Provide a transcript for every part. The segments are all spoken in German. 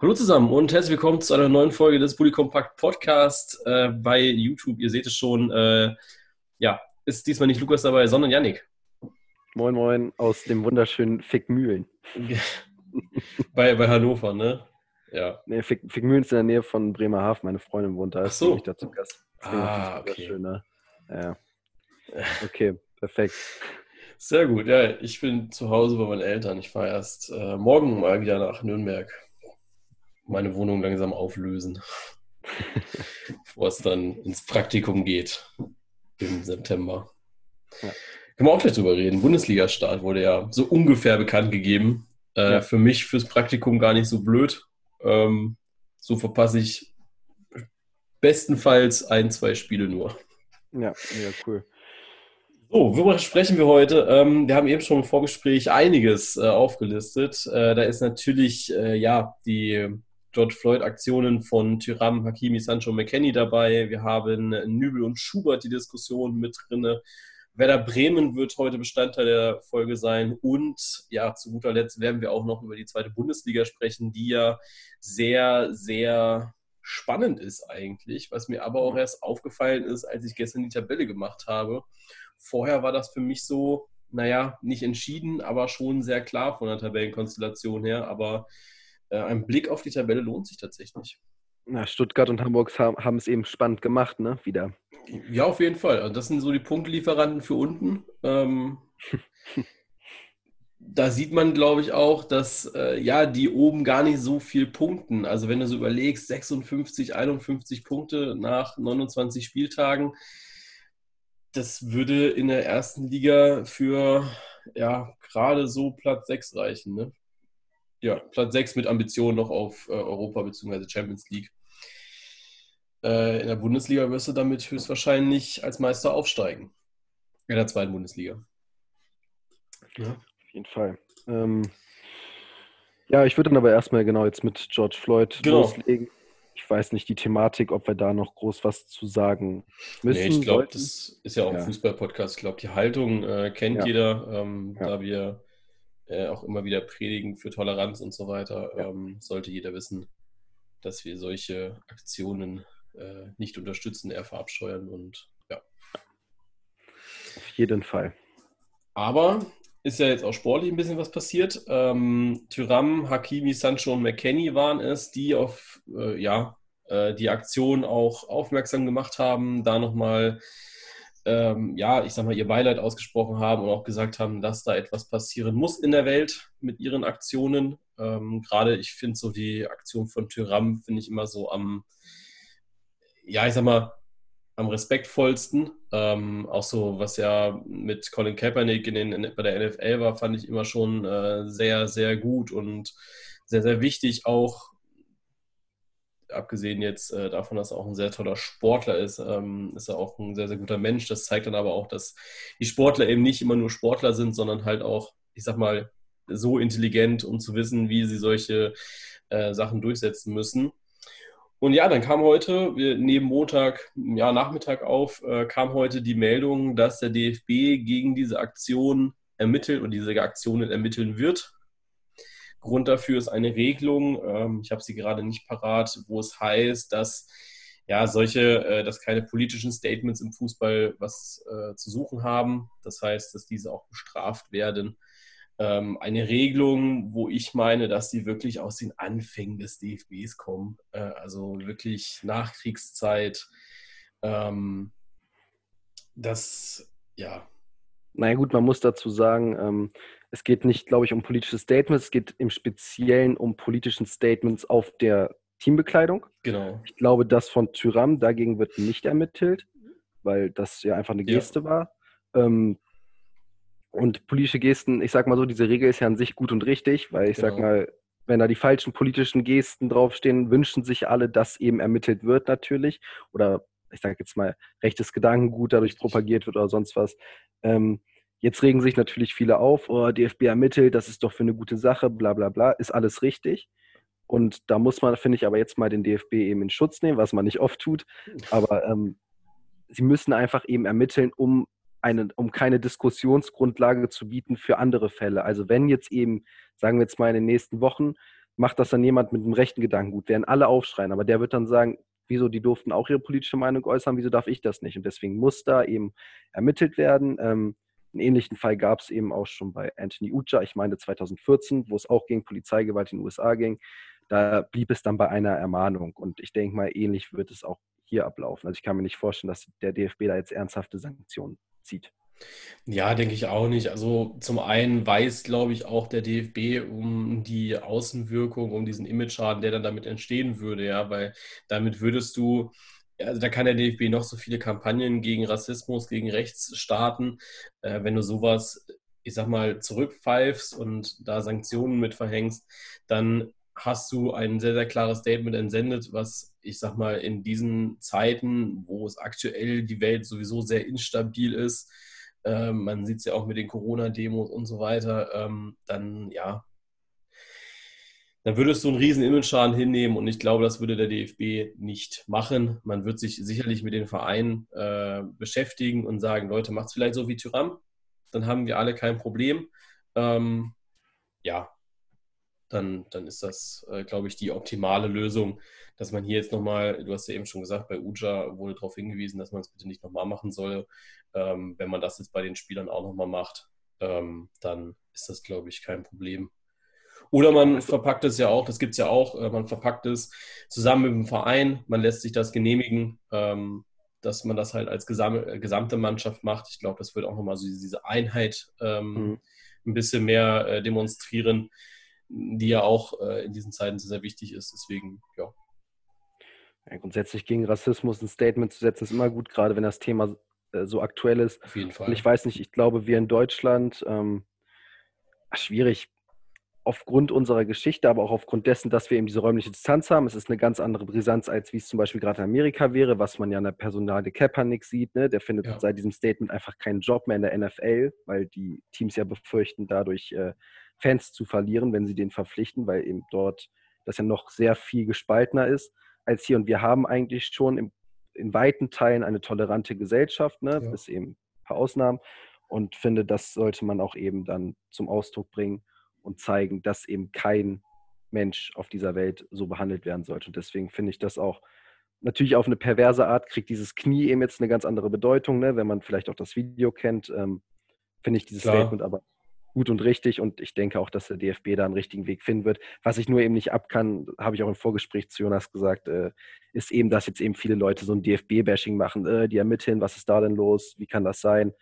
Hallo zusammen und herzlich willkommen zu einer neuen Folge des Bully Compact Podcast äh, bei YouTube. Ihr seht es schon, äh, ja, ist diesmal nicht Lukas dabei, sondern Yannick. Moin Moin aus dem wunderschönen Fickmühlen. bei, bei Hannover, ne? Ja. Nee, Fick, Fickmühlen ist in der Nähe von Bremerhaven. Meine Freundin wohnt da. Ach so. Ich dazu Gast. Ah, okay. Schön, ne? Ja. Okay, perfekt. Sehr gut. Ja, ich bin zu Hause bei meinen Eltern. Ich fahre erst äh, morgen mal wieder nach Nürnberg. Meine Wohnung langsam auflösen. bevor es dann ins Praktikum geht im September. Ja. Können wir auch gleich drüber reden. Bundesliga-Start wurde ja so ungefähr bekannt gegeben. Äh, ja. Für mich fürs Praktikum gar nicht so blöd. Ähm, so verpasse ich bestenfalls ein, zwei Spiele nur. Ja, ja, cool. So, worüber sprechen wir heute? Ähm, wir haben eben schon im Vorgespräch einiges äh, aufgelistet. Äh, da ist natürlich äh, ja die George Floyd-Aktionen von Tyram, Hakimi, Sancho, McKenney dabei. Wir haben Nübel und Schubert die Diskussion mit drin. Werder Bremen wird heute Bestandteil der Folge sein. Und ja, zu guter Letzt werden wir auch noch über die zweite Bundesliga sprechen, die ja sehr, sehr spannend ist eigentlich, was mir aber auch erst aufgefallen ist, als ich gestern die Tabelle gemacht habe. Vorher war das für mich so, naja, nicht entschieden, aber schon sehr klar von der Tabellenkonstellation her. Aber äh, ein Blick auf die Tabelle lohnt sich tatsächlich. Na, Stuttgart und Hamburg haben, es eben spannend gemacht, ne? Wieder. Ja, auf jeden Fall. Also das sind so die Punktlieferanten für unten. Ähm, da sieht man, glaube ich, auch, dass äh, ja, die oben gar nicht so viel punkten. Also wenn du so überlegst, 56, 51 Punkte nach 29 Spieltagen, das würde in der ersten Liga für ja gerade so Platz 6 reichen. Ne? Ja, Platz 6 mit Ambitionen noch auf äh, Europa bzw. Champions League. Äh, in der Bundesliga wirst du damit höchstwahrscheinlich als Meister aufsteigen. In der zweiten Bundesliga. Ja. Auf jeden Fall. Ähm, ja, ich würde dann aber erstmal genau jetzt mit George Floyd genau. loslegen ich weiß nicht die Thematik, ob wir da noch groß was zu sagen müssen. Nee, ich glaube, das ist ja auch ein ja. Fußball-Podcast. Ich glaube, die Haltung äh, kennt ja. jeder, ähm, ja. da wir äh, auch immer wieder predigen für Toleranz und so weiter, ähm, sollte jeder wissen, dass wir solche Aktionen äh, nicht unterstützen, eher verabscheuern und ja. Auf jeden Fall. Aber ist ja jetzt auch sportlich ein bisschen was passiert. Ähm, Tyram, Hakimi, Sancho und McKenny waren es, die auf äh, ja, äh, die Aktion auch aufmerksam gemacht haben, da nochmal, ähm, ja, ich sag mal, ihr Beileid ausgesprochen haben und auch gesagt haben, dass da etwas passieren muss in der Welt mit ihren Aktionen. Ähm, Gerade, ich finde so die Aktion von Tyram, finde ich immer so am, ja, ich sag mal, am respektvollsten. Ähm, auch so, was ja mit Colin Kaepernick in den, bei der NFL war, fand ich immer schon äh, sehr, sehr gut und sehr, sehr wichtig. Auch abgesehen jetzt äh, davon, dass er auch ein sehr toller Sportler ist, ähm, ist er auch ein sehr, sehr guter Mensch. Das zeigt dann aber auch, dass die Sportler eben nicht immer nur Sportler sind, sondern halt auch, ich sag mal, so intelligent, um zu wissen, wie sie solche äh, Sachen durchsetzen müssen. Und ja, dann kam heute, wir nehmen Montag, ja, Nachmittag auf, äh, kam heute die Meldung, dass der DFB gegen diese Aktion ermittelt und diese Aktionen ermitteln wird. Grund dafür ist eine Regelung, ähm, ich habe sie gerade nicht parat, wo es heißt, dass ja solche, äh, dass keine politischen Statements im Fußball was äh, zu suchen haben. Das heißt, dass diese auch bestraft werden ähm, eine Regelung, wo ich meine, dass die wirklich aus den Anfängen des DFBs kommen. Äh, also wirklich Nachkriegszeit. Ähm, das, ja. Naja gut, man muss dazu sagen, ähm, es geht nicht, glaube ich, um politische Statements, es geht im Speziellen um politischen Statements auf der Teambekleidung. Genau. Ich glaube, das von Tyram, dagegen wird nicht ermittelt, weil das ja einfach eine Geste ja. war. Ähm, und politische Gesten, ich sag mal so, diese Regel ist ja an sich gut und richtig, weil ich genau. sag mal, wenn da die falschen politischen Gesten draufstehen, wünschen sich alle, dass eben ermittelt wird natürlich. Oder ich sage jetzt mal, rechtes Gedankengut dadurch propagiert wird oder sonst was. Ähm, jetzt regen sich natürlich viele auf, oh, DFB ermittelt, das ist doch für eine gute Sache, bla bla bla, ist alles richtig. Und da muss man, finde ich, aber jetzt mal den DFB eben in Schutz nehmen, was man nicht oft tut. Aber ähm, sie müssen einfach eben ermitteln, um eine, um keine Diskussionsgrundlage zu bieten für andere Fälle. Also wenn jetzt eben, sagen wir jetzt mal in den nächsten Wochen, macht das dann jemand mit einem rechten Gedankengut, werden alle aufschreien, aber der wird dann sagen, wieso, die durften auch ihre politische Meinung äußern, wieso darf ich das nicht? Und deswegen muss da eben ermittelt werden. Ähm, einen ähnlichen Fall gab es eben auch schon bei Anthony Ucha, ich meine 2014, wo es auch gegen Polizeigewalt in den USA ging. Da blieb es dann bei einer Ermahnung. Und ich denke mal, ähnlich wird es auch hier ablaufen. Also ich kann mir nicht vorstellen, dass der DFB da jetzt ernsthafte Sanktionen zieht. Ja, denke ich auch nicht. Also zum einen weiß, glaube ich, auch der DFB um die Außenwirkung, um diesen Image-Schaden, der dann damit entstehen würde, ja, weil damit würdest du, also da kann der DFB noch so viele Kampagnen gegen Rassismus, gegen Rechts starten. Äh, wenn du sowas, ich sag mal, zurückpfeifst und da Sanktionen mit verhängst, dann hast du ein sehr, sehr klares Statement entsendet, was ich sag mal in diesen Zeiten, wo es aktuell die Welt sowieso sehr instabil ist, ähm, man sieht es ja auch mit den Corona-Demos und so weiter, ähm, dann ja, dann würdest du einen riesen Image-Schaden hinnehmen und ich glaube, das würde der DFB nicht machen. Man wird sich sicherlich mit den Vereinen äh, beschäftigen und sagen, Leute, macht es vielleicht so wie Tyram, dann haben wir alle kein Problem. Ähm, ja, dann, dann ist das, äh, glaube ich, die optimale Lösung, dass man hier jetzt nochmal, du hast ja eben schon gesagt, bei Uja wurde darauf hingewiesen, dass man es bitte nicht nochmal machen soll. Ähm, wenn man das jetzt bei den Spielern auch nochmal macht, ähm, dann ist das, glaube ich, kein Problem. Oder man verpackt es ja auch, das gibt es ja auch, äh, man verpackt es zusammen mit dem Verein, man lässt sich das genehmigen, ähm, dass man das halt als äh, gesamte Mannschaft macht. Ich glaube, das wird auch nochmal so diese Einheit ähm, mhm. ein bisschen mehr äh, demonstrieren die ja auch in diesen Zeiten sehr, sehr wichtig ist. Deswegen, ja. ja. Grundsätzlich gegen Rassismus ein Statement zu setzen, ist immer gut, gerade wenn das Thema so aktuell ist. Auf jeden Fall. Und ich weiß nicht, ich glaube, wir in Deutschland, ähm, schwierig, aufgrund unserer Geschichte, aber auch aufgrund dessen, dass wir eben diese räumliche Distanz haben. Es ist eine ganz andere Brisanz, als wie es zum Beispiel gerade in Amerika wäre, was man ja an der Personale Kaepernick sieht. Ne? Der findet ja. seit diesem Statement einfach keinen Job mehr in der NFL, weil die Teams ja befürchten, dadurch äh, Fans zu verlieren, wenn sie den verpflichten, weil eben dort das ja noch sehr viel gespaltener ist als hier. Und wir haben eigentlich schon im, in weiten Teilen eine tolerante Gesellschaft, ne? Ja. bis eben ein paar Ausnahmen. Und finde, das sollte man auch eben dann zum Ausdruck bringen und zeigen, dass eben kein Mensch auf dieser Welt so behandelt werden sollte. Und deswegen finde ich das auch natürlich auf eine perverse Art, kriegt dieses Knie eben jetzt eine ganz andere Bedeutung, ne? wenn man vielleicht auch das Video kennt. Ähm, finde ich dieses Klar. Statement aber gut und richtig und ich denke auch, dass der DFB da einen richtigen Weg finden wird. Was ich nur eben nicht ab kann, habe ich auch im Vorgespräch zu Jonas gesagt, äh, ist eben, dass jetzt eben viele Leute so ein DFB-Bashing machen, äh, die ermitteln, was ist da denn los, wie kann das sein?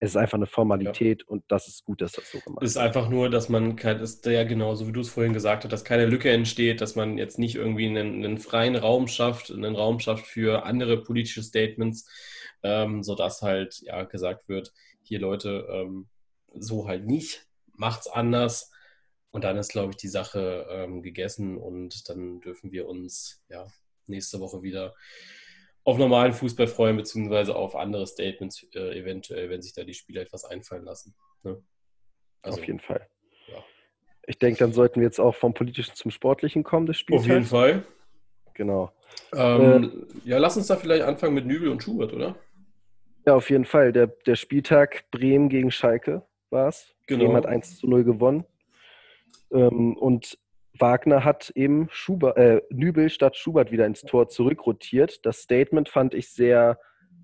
Es ist einfach eine Formalität ja. und das ist gut, dass das so gemacht wird. Es ist einfach nur, dass man, ist ja genau, so wie du es vorhin gesagt hast, dass keine Lücke entsteht, dass man jetzt nicht irgendwie einen, einen freien Raum schafft, einen Raum schafft für andere politische Statements, ähm, sodass halt ja gesagt wird, hier Leute, ähm, so halt nicht, macht's anders. Und dann ist, glaube ich, die Sache ähm, gegessen und dann dürfen wir uns ja nächste Woche wieder auf normalen Fußball freuen, beziehungsweise auf andere Statements, äh, eventuell, wenn sich da die Spieler etwas einfallen lassen. Ne? Also, auf jeden Fall. Ja. Ich denke, dann sollten wir jetzt auch vom Politischen zum Sportlichen kommen, das Spiel. Auf jeden Fall. Genau. Ähm, äh, ja, lass uns da vielleicht anfangen mit Nübel und Schubert, oder? Ja, auf jeden Fall. Der, der Spieltag Bremen gegen Schalke war es. Genau. Bremen hat 1 zu 0 gewonnen. Ähm, und Wagner hat eben Schubert, äh, Nübel statt Schubert wieder ins Tor zurückrotiert. Das Statement fand ich sehr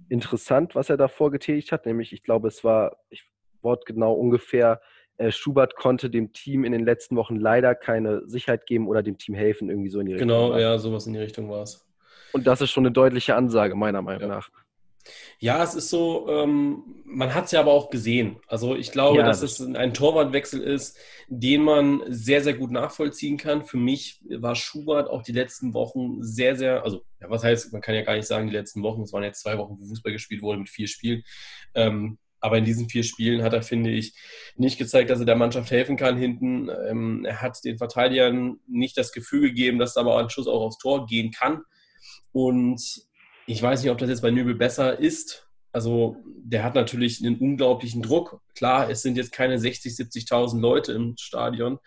interessant, was er davor getätigt hat. Nämlich, ich glaube, es war ich, wortgenau ungefähr, äh, Schubert konnte dem Team in den letzten Wochen leider keine Sicherheit geben oder dem Team helfen, irgendwie so in die Richtung. Genau, ja, sowas in die Richtung war es. Und das ist schon eine deutliche Ansage, meiner Meinung ja. nach. Ja, es ist so, ähm, man hat es ja aber auch gesehen. Also ich glaube, ja, dass das es ein Torwartwechsel ist, den man sehr, sehr gut nachvollziehen kann. Für mich war Schubert auch die letzten Wochen sehr, sehr, also ja, was heißt, man kann ja gar nicht sagen, die letzten Wochen, es waren jetzt zwei Wochen, wo Fußball gespielt wurde mit vier Spielen. Ähm, aber in diesen vier Spielen hat er, finde ich, nicht gezeigt, dass er der Mannschaft helfen kann hinten. Ähm, er hat den Verteidigern nicht das Gefühl gegeben, dass da aber ein Schuss auch aufs Tor gehen kann. Und ich weiß nicht, ob das jetzt bei Nübel besser ist. Also der hat natürlich einen unglaublichen Druck. Klar, es sind jetzt keine 60, 70.000 Leute im Stadion,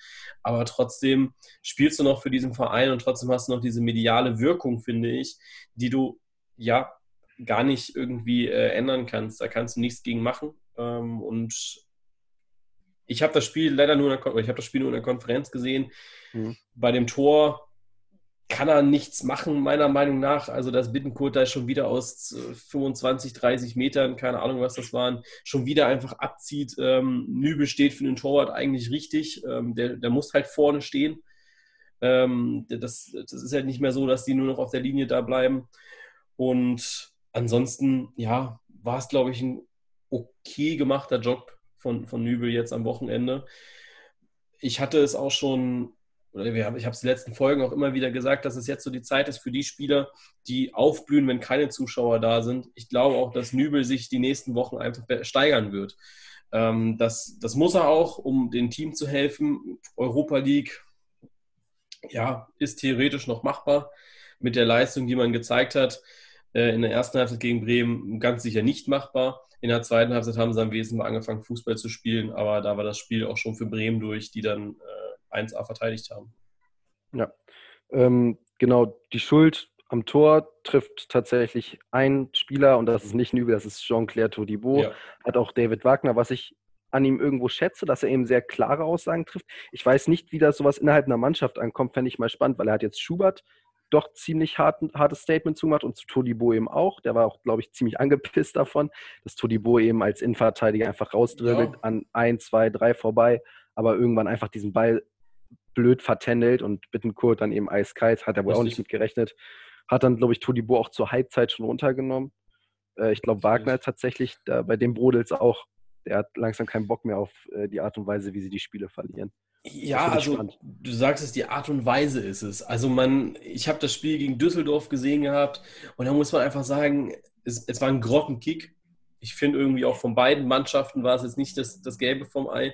aber trotzdem spielst du noch für diesen Verein und trotzdem hast du noch diese mediale Wirkung, finde ich, die du ja gar nicht irgendwie äh, ändern kannst. Da kannst du nichts gegen machen. Ähm, und ich habe das Spiel leider nur in der, ich habe das Spiel nur in der Konferenz gesehen. Mhm. Bei dem Tor kann er nichts machen, meiner Meinung nach. Also, dass Bittenkurt da schon wieder aus 25, 30 Metern, keine Ahnung, was das waren, schon wieder einfach abzieht. Ähm, Nübel steht für den Torwart eigentlich richtig. Ähm, der, der muss halt vorne stehen. Ähm, das, das ist halt nicht mehr so, dass die nur noch auf der Linie da bleiben. Und ansonsten, ja, war es, glaube ich, ein okay gemachter Job von, von Nübel jetzt am Wochenende. Ich hatte es auch schon oder ich habe es in den letzten Folgen auch immer wieder gesagt, dass es jetzt so die Zeit ist für die Spieler, die aufblühen, wenn keine Zuschauer da sind. Ich glaube auch, dass Nübel sich die nächsten Wochen einfach steigern wird. Ähm, das, das muss er auch, um dem Team zu helfen. Europa League, ja, ist theoretisch noch machbar mit der Leistung, die man gezeigt hat. Äh, in der ersten Halbzeit gegen Bremen ganz sicher nicht machbar. In der zweiten Halbzeit haben sie am Wesentlichen angefangen, Fußball zu spielen, aber da war das Spiel auch schon für Bremen durch, die dann äh, 1A verteidigt haben. Ja, ähm, genau. Die Schuld am Tor trifft tatsächlich ein Spieler und das ist nicht ein Übel, das ist Jean-Claire Todibo. Ja. Hat auch David Wagner, was ich an ihm irgendwo schätze, dass er eben sehr klare Aussagen trifft. Ich weiß nicht, wie das sowas innerhalb einer Mannschaft ankommt, fände ich mal spannend, weil er hat jetzt Schubert doch ziemlich hart, hartes Statement zugemacht und zu Todibo eben auch. Der war auch, glaube ich, ziemlich angepisst davon, dass Todibo eben als Innenverteidiger einfach rausdribbelt ja. an ein, zwei, drei vorbei, aber irgendwann einfach diesen Ball blöd vertändelt und Bittenkurt dann eben eiskalt, hat er wohl Richtig. auch nicht mit gerechnet. Hat dann, glaube ich, Todibo auch zur Halbzeit schon runtergenommen. Äh, ich glaube, Wagner tatsächlich, da, bei dem brodelt es auch. Der hat langsam keinen Bock mehr auf äh, die Art und Weise, wie sie die Spiele verlieren. Ja, also spannend. du sagst es, die Art und Weise ist es. Also man, ich habe das Spiel gegen Düsseldorf gesehen gehabt und da muss man einfach sagen, es, es war ein Grottenkick. Ich finde irgendwie auch von beiden Mannschaften war es jetzt nicht das, das Gelbe vom Ei.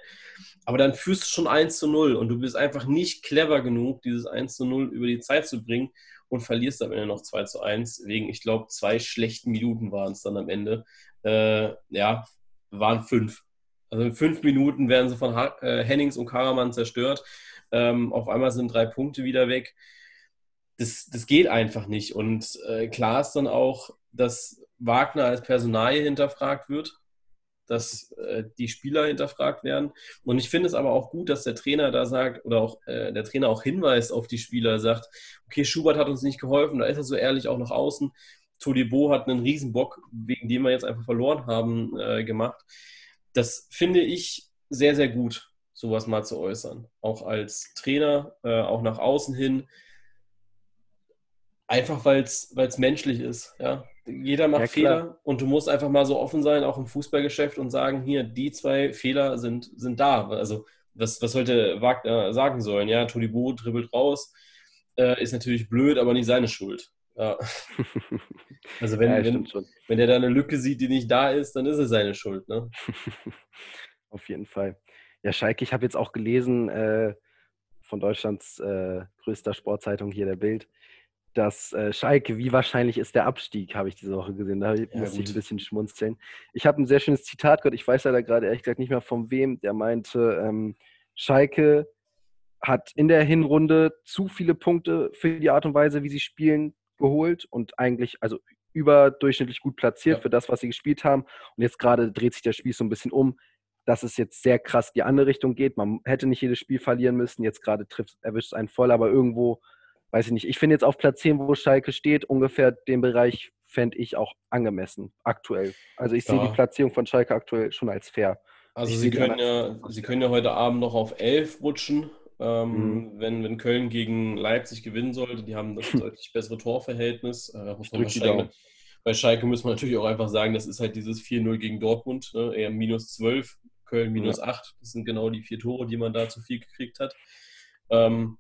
Aber dann führst du schon 1 zu 0 und du bist einfach nicht clever genug, dieses 1 zu 0 über die Zeit zu bringen und verlierst am Ende noch 2 zu 1. Wegen, ich glaube, zwei schlechten Minuten waren es dann am Ende. Äh, ja, waren fünf. Also in fünf Minuten werden sie von ha äh, Hennings und Karaman zerstört. Ähm, auf einmal sind drei Punkte wieder weg. Das, das geht einfach nicht. Und äh, klar ist dann auch, dass Wagner als Personalie hinterfragt wird dass äh, die Spieler hinterfragt werden. Und ich finde es aber auch gut, dass der Trainer da sagt oder auch äh, der Trainer auch hinweist auf die Spieler, sagt, okay, Schubert hat uns nicht geholfen, da ist er so ehrlich auch nach außen. Todibo hat einen Riesenbock, wegen dem wir jetzt einfach verloren haben, äh, gemacht. Das finde ich sehr, sehr gut, sowas mal zu äußern. Auch als Trainer, äh, auch nach außen hin. Einfach weil es menschlich ist. Ja? Jeder macht ja, Fehler und du musst einfach mal so offen sein, auch im Fußballgeschäft und sagen, hier, die zwei Fehler sind, sind da. Also was, was sollte Wagner sagen sollen? Ja, Todibo dribbelt raus, äh, ist natürlich blöd, aber nicht seine Schuld. Ja. Also wenn, ja, wenn, wenn der da eine Lücke sieht, die nicht da ist, dann ist es seine Schuld. Ne? Auf jeden Fall. Ja, Schalke, ich habe jetzt auch gelesen äh, von Deutschlands äh, größter Sportzeitung hier, der Bild, dass äh, Schalke, wie wahrscheinlich ist der Abstieg, habe ich diese Woche gesehen. Da ja, musste ich ein bisschen schmunzeln. Ich habe ein sehr schönes Zitat gehört, ich weiß leider gerade ehrlich gesagt nicht mehr von wem, der meinte, ähm, Schalke hat in der Hinrunde zu viele Punkte für die Art und Weise, wie sie spielen, geholt und eigentlich, also überdurchschnittlich gut platziert ja. für das, was sie gespielt haben. Und jetzt gerade dreht sich das Spiel so ein bisschen um, dass es jetzt sehr krass die andere Richtung geht. Man hätte nicht jedes Spiel verlieren müssen. Jetzt gerade trifft, erwischt es einen voll, aber irgendwo weiß ich nicht. Ich finde jetzt auf Platz 10, wo Schalke steht, ungefähr den Bereich fände ich auch angemessen, aktuell. Also ich ja. sehe die Platzierung von Schalke aktuell schon als fair. Also sie können, ja, sie können ja heute Abend noch auf 11 rutschen, ähm, mhm. wenn, wenn Köln gegen Leipzig gewinnen sollte. Die haben das deutlich bessere Torverhältnis. Äh, man Schalke, bei Schalke muss man natürlich auch einfach sagen, das ist halt dieses 4-0 gegen Dortmund, ne? eher minus 12, Köln minus ja. 8. Das sind genau die vier Tore, die man da zu viel gekriegt hat. Ähm,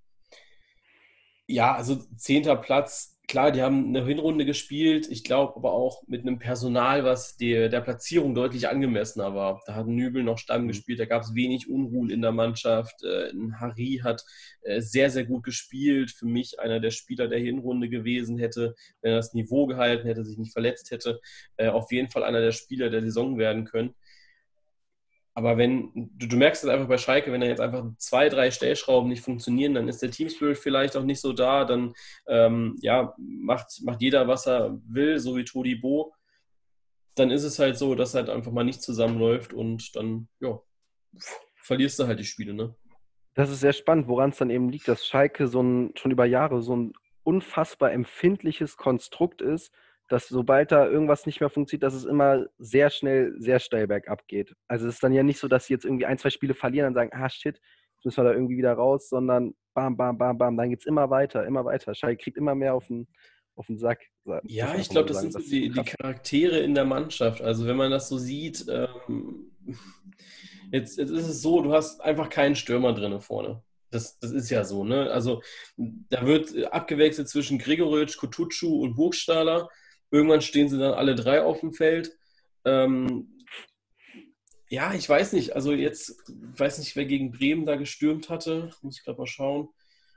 ja, also zehnter Platz, klar, die haben eine Hinrunde gespielt. Ich glaube aber auch mit einem Personal, was der, der Platzierung deutlich angemessener war. Da hat Nübel noch Stamm mhm. gespielt, da gab es wenig Unruhen in der Mannschaft. Äh, Harry hat äh, sehr, sehr gut gespielt. Für mich einer der Spieler der Hinrunde gewesen hätte, wenn er das Niveau gehalten hätte, sich nicht verletzt hätte. Äh, auf jeden Fall einer der Spieler der Saison werden können. Aber wenn, du, du merkst es einfach bei Schalke, wenn da jetzt einfach zwei, drei Stellschrauben nicht funktionieren, dann ist der Teamspirit vielleicht auch nicht so da, dann ähm, ja, macht, macht jeder, was er will, so wie Todi Bo. Dann ist es halt so, dass halt einfach mal nicht zusammenläuft und dann, ja, verlierst du halt die Spiele, ne? Das ist sehr spannend, woran es dann eben liegt, dass Schalke so ein, schon über Jahre so ein unfassbar empfindliches Konstrukt ist, dass sobald da irgendwas nicht mehr funktioniert, dass es immer sehr schnell, sehr steil bergab geht. Also es ist dann ja nicht so, dass sie jetzt irgendwie ein, zwei Spiele verlieren und sagen, ah shit, jetzt müssen wir da irgendwie wieder raus, sondern bam, bam, bam, bam, dann geht es immer weiter, immer weiter. Schalke kriegt immer mehr auf den, auf den Sack. Ja, ich glaube, das sind so die, die, Charaktere in der Mannschaft. Also wenn man das so sieht, ähm, jetzt, jetzt ist es so, du hast einfach keinen Stürmer drin vorne. Das, das ist ja so, ne? Also da wird abgewechselt zwischen Gregoritsch, Kutucu und Burgstaller. Irgendwann stehen sie dann alle drei auf dem Feld. Ähm, ja, ich weiß nicht. Also jetzt, weiß nicht, wer gegen Bremen da gestürmt hatte. Muss ich gerade mal schauen.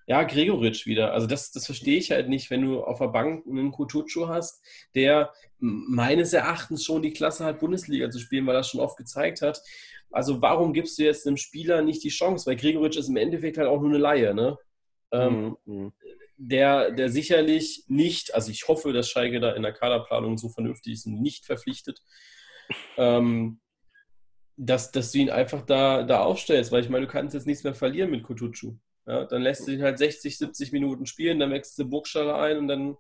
Ja, Gregoritsch wieder. Also das, das verstehe ich halt nicht, wenn du auf der Bank einen Kutucu hast, der meines Erachtens schon die Klasse hat, Bundesliga zu spielen, weil er das schon oft gezeigt hat. Also warum gibst du jetzt einem Spieler nicht die Chance? Weil Gregoritsch ist im Endeffekt halt auch nur eine Laie, ne? Ähm, mhm. mhm. Der, der sicherlich nicht, also ich hoffe, dass Schalke da in der Kaderplanung so vernünftig ist und nicht verpflichtet, ähm, dass, dass du ihn einfach da, da aufstellst, weil ich meine, du kannst jetzt nichts mehr verlieren mit Kutucu. Ja, dann lässt du ihn halt 60, 70 Minuten spielen, dann wechselst du Burgstaller ein und dann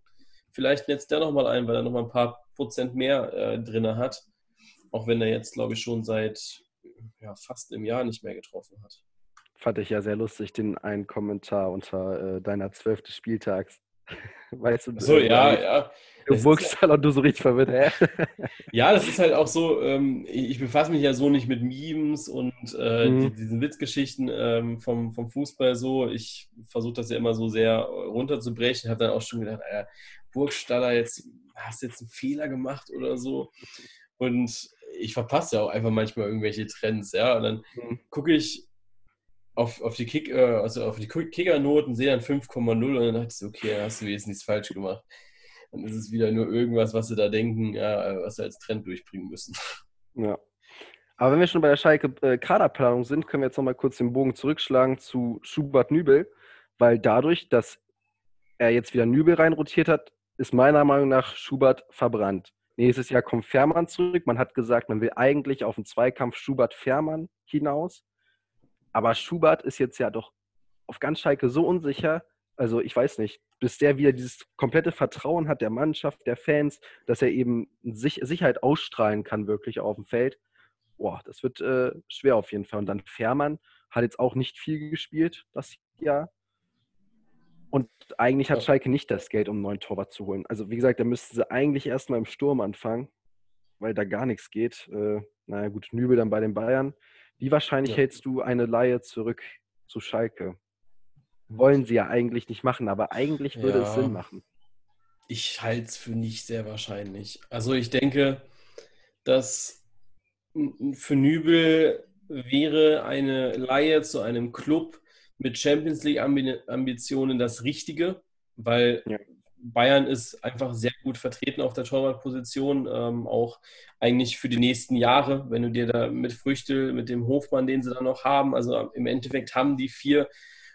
vielleicht netzt der nochmal ein, weil er nochmal ein paar Prozent mehr äh, drin hat. Auch wenn er jetzt, glaube ich, schon seit ja, fast einem Jahr nicht mehr getroffen hat. Fand ich ja sehr lustig, den einen Kommentar unter äh, deiner zwölften Spieltags. weißt du? So, ja, ja. Du wirkst halt und du so richtig verwirrt, hä? ja, das ist halt auch so, ähm, ich befasse mich ja so nicht mit Memes und äh, mhm. die, diesen Witzgeschichten ähm, vom, vom Fußball so. Ich versuche das ja immer so sehr runterzubrechen. Habe dann auch schon gedacht, äh, Burgstaller, jetzt hast du jetzt einen Fehler gemacht oder so. Und ich verpasse ja auch einfach manchmal irgendwelche Trends, ja. Und dann mhm. gucke ich auf, auf die Kick, äh, also auf die Kickernoten, sehe dann 5,0 und dann dachte ich so, okay, hast du jetzt nichts falsch gemacht. Dann ist es wieder nur irgendwas, was sie da denken, ja, was sie als Trend durchbringen müssen. Ja. Aber wenn wir schon bei der Schalke äh, Kaderplanung sind, können wir jetzt nochmal kurz den Bogen zurückschlagen zu Schubert Nübel, weil dadurch, dass er jetzt wieder Nübel reinrotiert hat, ist meiner Meinung nach Schubert verbrannt. Nächstes Jahr kommt Fährmann zurück. Man hat gesagt, man will eigentlich auf den Zweikampf Schubert-Fährmann hinaus. Aber Schubert ist jetzt ja doch auf ganz Schalke so unsicher. Also ich weiß nicht, bis der wieder dieses komplette Vertrauen hat der Mannschaft, der Fans, dass er eben Sicherheit ausstrahlen kann wirklich auf dem Feld. Boah, das wird äh, schwer auf jeden Fall. Und dann Fährmann hat jetzt auch nicht viel gespielt das Jahr. Und eigentlich hat Schalke nicht das Geld, um einen neuen Torwart zu holen. Also wie gesagt, da müssten sie eigentlich erstmal im Sturm anfangen, weil da gar nichts geht. Äh, naja gut, Nübel dann bei den Bayern. Wie wahrscheinlich ja. hältst du eine Laie zurück zu Schalke? Wollen sie ja eigentlich nicht machen, aber eigentlich würde ja. es Sinn machen. Ich halte es für nicht sehr wahrscheinlich. Also ich denke, dass für Nübel wäre eine Laie zu einem Club, mit Champions League-Ambitionen das Richtige, weil ja. Bayern ist einfach sehr gut vertreten auf der Torwartposition, ähm, auch eigentlich für die nächsten Jahre, wenn du dir da mit Früchte, mit dem Hofmann, den sie da noch haben, also im Endeffekt haben die vier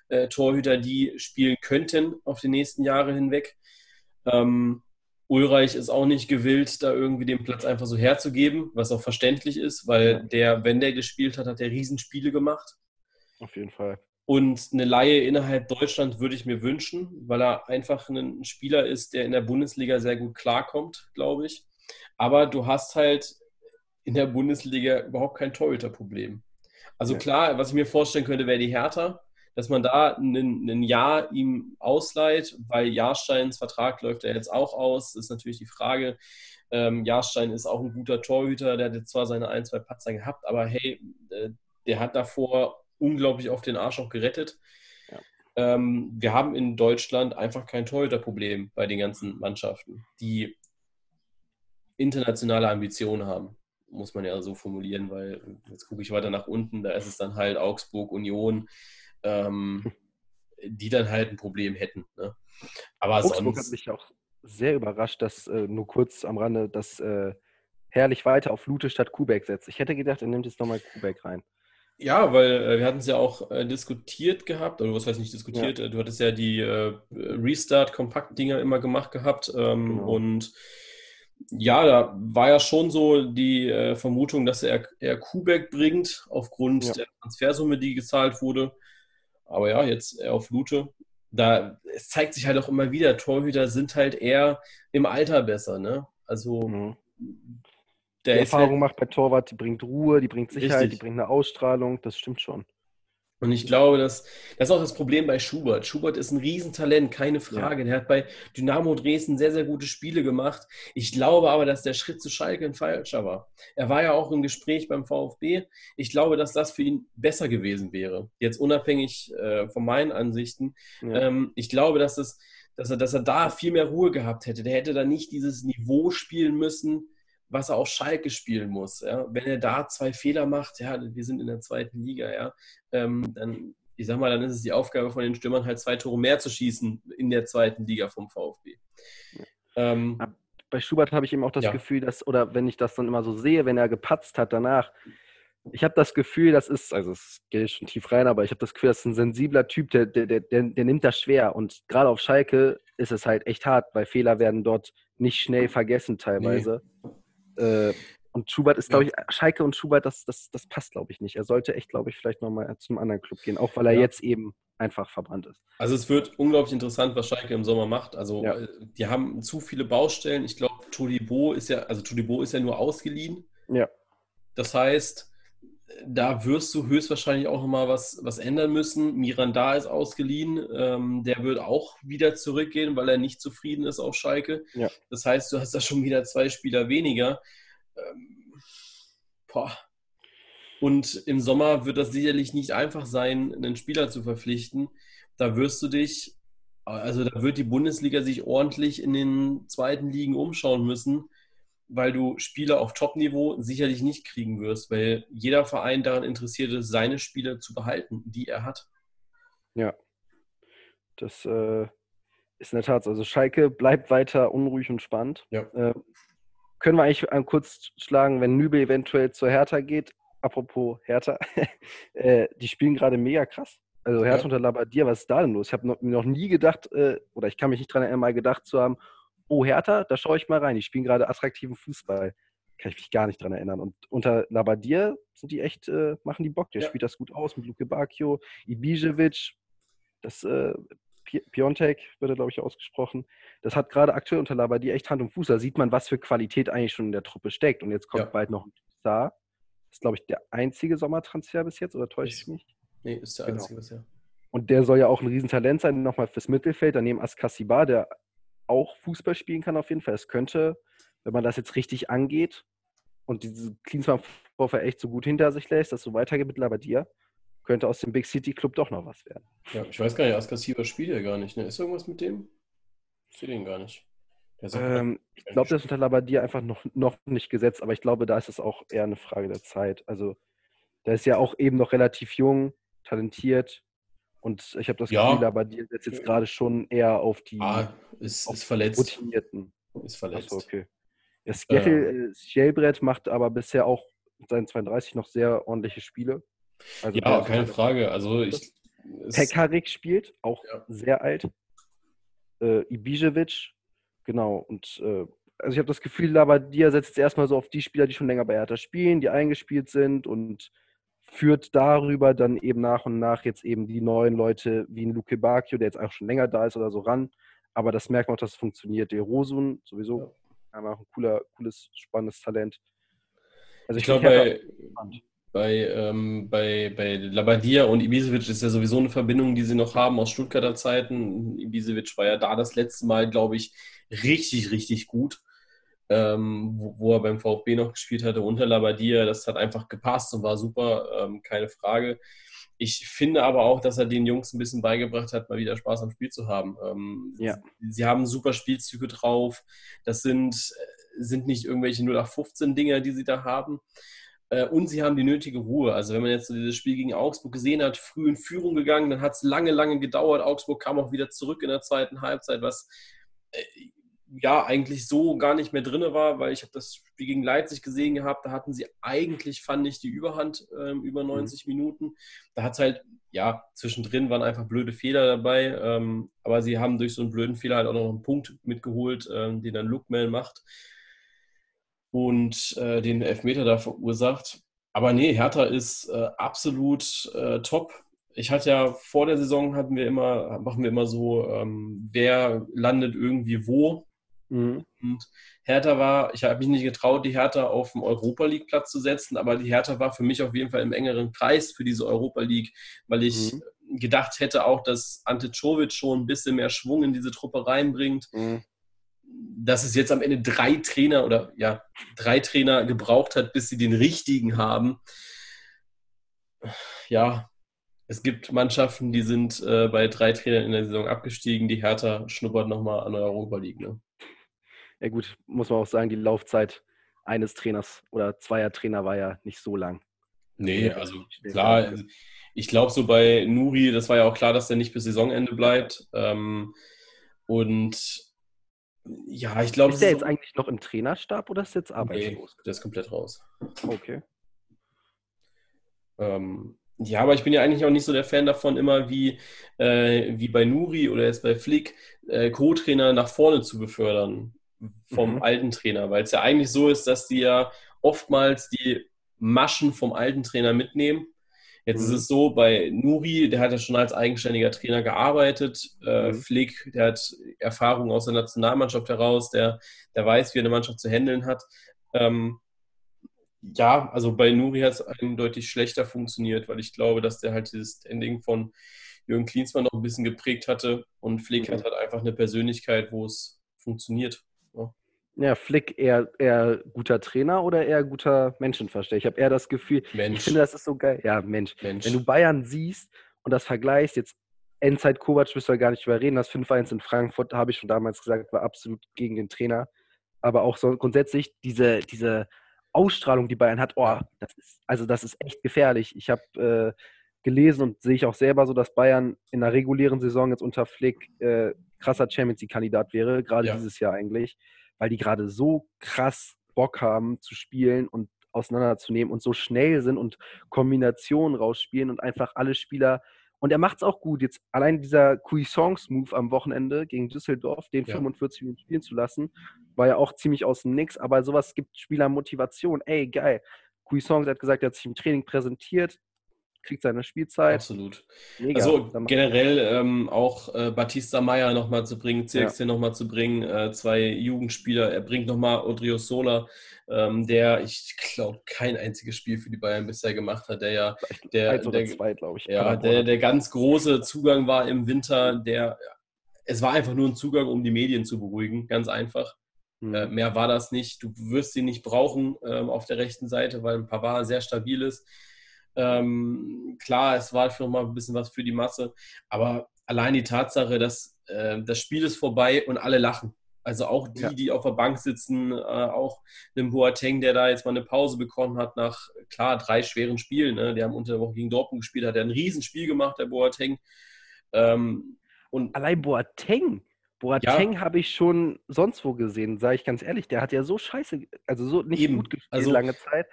äh, Torhüter, die spielen könnten auf die nächsten Jahre hinweg. Ähm, Ulreich ist auch nicht gewillt, da irgendwie den Platz einfach so herzugeben, was auch verständlich ist, weil der, wenn der gespielt hat, hat der Riesenspiele gemacht. Auf jeden Fall. Und eine Laie innerhalb Deutschland würde ich mir wünschen, weil er einfach ein Spieler ist, der in der Bundesliga sehr gut klarkommt, glaube ich. Aber du hast halt in der Bundesliga überhaupt kein Torhüterproblem. Also klar, was ich mir vorstellen könnte, wäre die Hertha, dass man da ein Jahr ihm ausleiht, weil Jahrsteins Vertrag läuft ja jetzt auch aus. Das ist natürlich die Frage. Ähm, Jahrstein ist auch ein guter Torhüter, der hat jetzt zwar seine ein, zwei Patzer gehabt, aber hey, äh, der hat davor unglaublich auf den Arsch auch gerettet. Ja. Ähm, wir haben in Deutschland einfach kein Torhüterproblem bei den ganzen Mannschaften, die internationale Ambitionen haben, muss man ja so formulieren, weil jetzt gucke ich weiter nach unten, da ist es dann halt Augsburg, Union, ähm, die dann halt ein Problem hätten. Ne? Aber Augsburg sonst... hat mich auch sehr überrascht, dass äh, nur kurz am Rande, dass äh, Herrlich weiter auf Lute statt Kubek setzt. Ich hätte gedacht, er nimmt jetzt nochmal Kubek rein. Ja, weil äh, wir hatten es ja auch äh, diskutiert gehabt, oder was heißt nicht diskutiert, ja. Äh, du hattest ja die äh, Restart-Kompakt-Dinger immer gemacht gehabt ähm, genau. und Ja, da war ja schon so die äh, Vermutung, dass er eher Kubek bringt, aufgrund ja. der Transfersumme, die gezahlt wurde. Aber ja, jetzt eher auf Lute. Da, es zeigt sich halt auch immer wieder, Torhüter sind halt eher im Alter besser, ne? Also mhm. Die Erfahrung halt, macht bei Torwart, die bringt Ruhe, die bringt Sicherheit, richtig. die bringt eine Ausstrahlung, das stimmt schon. Und ich glaube, dass, das ist auch das Problem bei Schubert. Schubert ist ein Riesentalent, keine Frage. Ja. Der hat bei Dynamo Dresden sehr, sehr gute Spiele gemacht. Ich glaube aber, dass der Schritt zu Schalke ein falscher war. Er war ja auch im Gespräch beim VfB. Ich glaube, dass das für ihn besser gewesen wäre. Jetzt unabhängig äh, von meinen Ansichten. Ja. Ähm, ich glaube, dass, es, dass, er, dass er da viel mehr Ruhe gehabt hätte. Der hätte da nicht dieses Niveau spielen müssen, was er auf Schalke spielen muss. Ja? Wenn er da zwei Fehler macht, ja, wir sind in der zweiten Liga, ja, ähm, dann, ich sag mal, dann ist es die Aufgabe von den Stürmern halt zwei Tore mehr zu schießen in der zweiten Liga vom VfB. Ähm, Bei Schubert habe ich eben auch das ja. Gefühl, dass, oder wenn ich das dann immer so sehe, wenn er gepatzt hat danach, ich habe das Gefühl, das ist, also es geht schon tief rein, aber ich habe das Gefühl, das ist ein sensibler Typ, der, der, der, der nimmt das schwer. Und gerade auf Schalke ist es halt echt hart, weil Fehler werden dort nicht schnell vergessen teilweise. Nee. Äh, und Schubert ist, glaube ich, Schalke und Schubert, das, das, das passt, glaube ich, nicht. Er sollte echt, glaube ich, vielleicht nochmal zum anderen Club gehen, auch weil er ja. jetzt eben einfach verbrannt ist. Also es wird unglaublich interessant, was Schalke im Sommer macht. Also ja. Äh, die haben zu viele Baustellen. Ich glaube, Todibo ist ja, also Todibo ist ja nur ausgeliehen. Ja. Das heißt, da wirst du höchstwahrscheinlich auch nochmal was, was ändern müssen. Miranda ist ausgeliehen. Ähm, der wird auch wieder zurückgehen, weil er nicht zufrieden ist auf Schalke. Ja. Das heißt, du hast da schon wieder zwei Spieler weniger. Ähm. Und im Sommer wird das sicherlich nicht einfach sein, einen Spieler zu verpflichten. Da wirst du dich, also da wird die Bundesliga sich ordentlich in den zweiten Ligen umschauen müssen weil du Spieler auf Top-Niveau sicherlich nicht kriegen wirst, weil jeder Verein daran interessiert ist, seine Spieler zu behalten, die er hat. Ja, das äh, ist in der Tat. Also Schalke bleibt weiter unruhig und spannend. Ja. Äh, können wir eigentlich kurz schlagen, wenn Nübel eventuell zur Hertha geht? Apropos Hertha, äh, die spielen gerade mega krass. Also Hertha ja. unter Labadia, was ist da denn los? Ich habe noch, noch, nie gedacht, äh, oder ich kann mich nicht daran erinnern, mal gedacht zu haben, oh Hertha, da schaue ich mal rein. Die spielen gerade attraktiven Fußball. Kann ich mich gar nicht dran erinnern. Und unter Labadier sind die echt, äh, machen die Bock. Der ja. spielt das gut aus mit Luke Bacchio, Ibisevic, das äh, Piontek wird er, glaube ich, ausgesprochen. Das hat gerade aktuell unter Labadier echt Hand und Fuß. Da sieht man, was für Qualität eigentlich schon in der Truppe steckt. Und jetzt kommt ja. bald noch ein Star. Das ist, glaube ich, der einzige Sommertransfer bis jetzt, oder täusche ich mich? Nee, ist der genau. einzige bisher. Und der soll ja auch ein Riesentalent sein, nochmal fürs Mittelfeld. Daneben Askasibar, der auch Fußball spielen kann auf jeden Fall. Es könnte, wenn man das jetzt richtig angeht und diese Klinsmann-Vorfall echt so gut hinter sich lässt, dass so weitergeht mit Labadia, könnte aus dem Big City Club doch noch was werden. Ja, ich weiß gar nicht, Askasiba spielt ja gar nicht. Ne? Ist irgendwas mit dem? Ich sehe den gar nicht. Ähm, ich glaube, das ist unter Labadia einfach noch, noch nicht gesetzt, aber ich glaube, da ist es auch eher eine Frage der Zeit. Also, der ist ja auch eben noch relativ jung, talentiert, und ich habe das ja. Gefühl, aber die setzt jetzt gerade schon eher auf die ah, ist, auf ist verletzt. Routinierten. Ist verletzt. Achso, okay. Ja, Skeffel, äh, macht aber bisher auch mit seinen 32 noch sehr ordentliche Spiele. Also ja, keine Frage. Also ich. Pekarik spielt, auch ja. sehr alt. Äh, Ibisevic, genau. Und äh, also ich habe das Gefühl, aber Labadia setzt jetzt erstmal so auf die Spieler, die schon länger bei Hertha spielen, die eingespielt sind und führt darüber dann eben nach und nach jetzt eben die neuen Leute wie ein Luke Bacchio, der jetzt auch schon länger da ist oder so ran. Aber das merkt man auch, dass es funktioniert. Der Rosun sowieso ja. einfach ein cooler, cooles, spannendes Talent. Also ich, ich glaube, bei, bei, ähm, bei, bei Labadia und Ibisevic ist ja sowieso eine Verbindung, die sie noch haben aus Stuttgarter Zeiten. Ibisevic war ja da das letzte Mal, glaube ich, richtig, richtig gut ähm, wo, wo, er beim VfB noch gespielt hatte, unter Labadia. Das hat einfach gepasst und war super, ähm, keine Frage. Ich finde aber auch, dass er den Jungs ein bisschen beigebracht hat, mal wieder Spaß am Spiel zu haben. Ähm, ja. sie, sie, haben super Spielzüge drauf. Das sind, sind nicht irgendwelche 0815-Dinger, die sie da haben. Äh, und sie haben die nötige Ruhe. Also wenn man jetzt so dieses Spiel gegen Augsburg gesehen hat, früh in Führung gegangen, dann hat es lange, lange gedauert. Augsburg kam auch wieder zurück in der zweiten Halbzeit, was äh, ja eigentlich so gar nicht mehr drin war, weil ich habe das Spiel gegen Leipzig gesehen gehabt, da hatten sie eigentlich, fand ich, die Überhand äh, über 90 mhm. Minuten. Da hat es halt, ja, zwischendrin waren einfach blöde Fehler dabei, ähm, aber sie haben durch so einen blöden Fehler halt auch noch einen Punkt mitgeholt, ähm, den dann Lookman macht. und äh, den Elfmeter da verursacht. Aber nee, Hertha ist äh, absolut äh, top. Ich hatte ja vor der Saison hatten wir immer, machen wir immer so, ähm, wer landet irgendwie wo. Mhm. Und Hertha war, ich habe mich nicht getraut, die Hertha auf dem Europa League Platz zu setzen, aber die Hertha war für mich auf jeden Fall im engeren Kreis für diese Europa League, weil ich mhm. gedacht hätte auch, dass Ante Czovic schon ein bisschen mehr Schwung in diese Truppe reinbringt. Mhm. Dass es jetzt am Ende drei Trainer oder ja, drei Trainer gebraucht hat, bis sie den richtigen haben. Ja, es gibt Mannschaften, die sind äh, bei drei Trainern in der Saison abgestiegen. Die Hertha schnuppert nochmal an der Europa League. Ne? Ja gut, muss man auch sagen, die Laufzeit eines Trainers oder zweier Trainer war ja nicht so lang. Nee, also klar, ich glaube so bei Nuri, das war ja auch klar, dass der nicht bis Saisonende bleibt. Ähm, und ja, ich glaube. Ist der jetzt eigentlich noch im Trainerstab oder ist jetzt arbeitslos? Nee, der ist komplett raus. Okay. Ähm, ja, aber ich bin ja eigentlich auch nicht so der Fan davon, immer wie, äh, wie bei Nuri oder jetzt bei Flick äh, Co-Trainer nach vorne zu befördern vom mhm. alten Trainer, weil es ja eigentlich so ist, dass die ja oftmals die Maschen vom alten Trainer mitnehmen. Jetzt mhm. ist es so, bei Nuri, der hat ja schon als eigenständiger Trainer gearbeitet. Äh, mhm. Flick, der hat Erfahrung aus der Nationalmannschaft heraus, der, der weiß, wie er eine Mannschaft zu handeln hat. Ähm, ja, also bei Nuri hat es eindeutig schlechter funktioniert, weil ich glaube, dass der halt dieses Ending von Jürgen Klinsmann noch ein bisschen geprägt hatte und Flick mhm. hat halt einfach eine Persönlichkeit, wo es funktioniert. Ja. Flick eher, eher guter Trainer oder eher guter Menschenversteher? Ich habe eher das Gefühl, Mensch. ich finde, das ist so geil. Ja, Mensch. Mensch. Wenn du Bayern siehst und das vergleichst, jetzt Endzeit Kovac müssen wir gar nicht überreden. Das 5-1 in Frankfurt, habe ich schon damals gesagt, war absolut gegen den Trainer. Aber auch so grundsätzlich diese, diese Ausstrahlung, die Bayern hat, oh, das ist, also das ist echt gefährlich. Ich habe äh, gelesen und sehe ich auch selber so, dass Bayern in der regulären Saison jetzt unter Flick äh, krasser Champions League-Kandidat wäre, gerade ja. dieses Jahr eigentlich, weil die gerade so krass Bock haben zu spielen und auseinanderzunehmen und so schnell sind und Kombinationen rausspielen und einfach alle Spieler. Und er macht es auch gut. Jetzt allein dieser Cuisance-Move am Wochenende gegen Düsseldorf, den ja. 45 Minuten spielen zu lassen, war ja auch ziemlich aus dem Nix. Aber sowas gibt Spieler Motivation. Ey, geil. Cuisance hat gesagt, er hat sich im Training präsentiert kriegt seine Spielzeit. Absolut. Mega. Also generell ähm, auch äh, Batista Meyer nochmal zu bringen, CXC ja. nochmal zu bringen, äh, zwei Jugendspieler. Er bringt nochmal Odrio Sola, ähm, der, ich glaube, kein einziges Spiel für die Bayern bisher gemacht hat, der ja der, der, zwei, ich, ja, der, der ganz große Zugang war im Winter, der es war einfach nur ein Zugang, um die Medien zu beruhigen, ganz einfach. Mhm. Äh, mehr war das nicht. Du wirst ihn nicht brauchen ähm, auf der rechten Seite, weil ein Pavard sehr stabil ist. Ähm, klar, es war schon mal ein bisschen was für die Masse, aber allein die Tatsache, dass äh, das Spiel ist vorbei und alle lachen. Also auch die, ja. die auf der Bank sitzen, äh, auch einem Boateng, der da jetzt mal eine Pause bekommen hat nach, klar, drei schweren Spielen. Ne? Die haben unter der Woche gegen Dortmund gespielt, hat er ein Riesenspiel gemacht, der Boateng. Ähm, und Allein Boateng, Boateng ja. habe ich schon sonst wo gesehen, sage ich ganz ehrlich. Der hat ja so scheiße, also so nicht Eben. gut gespielt also, lange Zeit.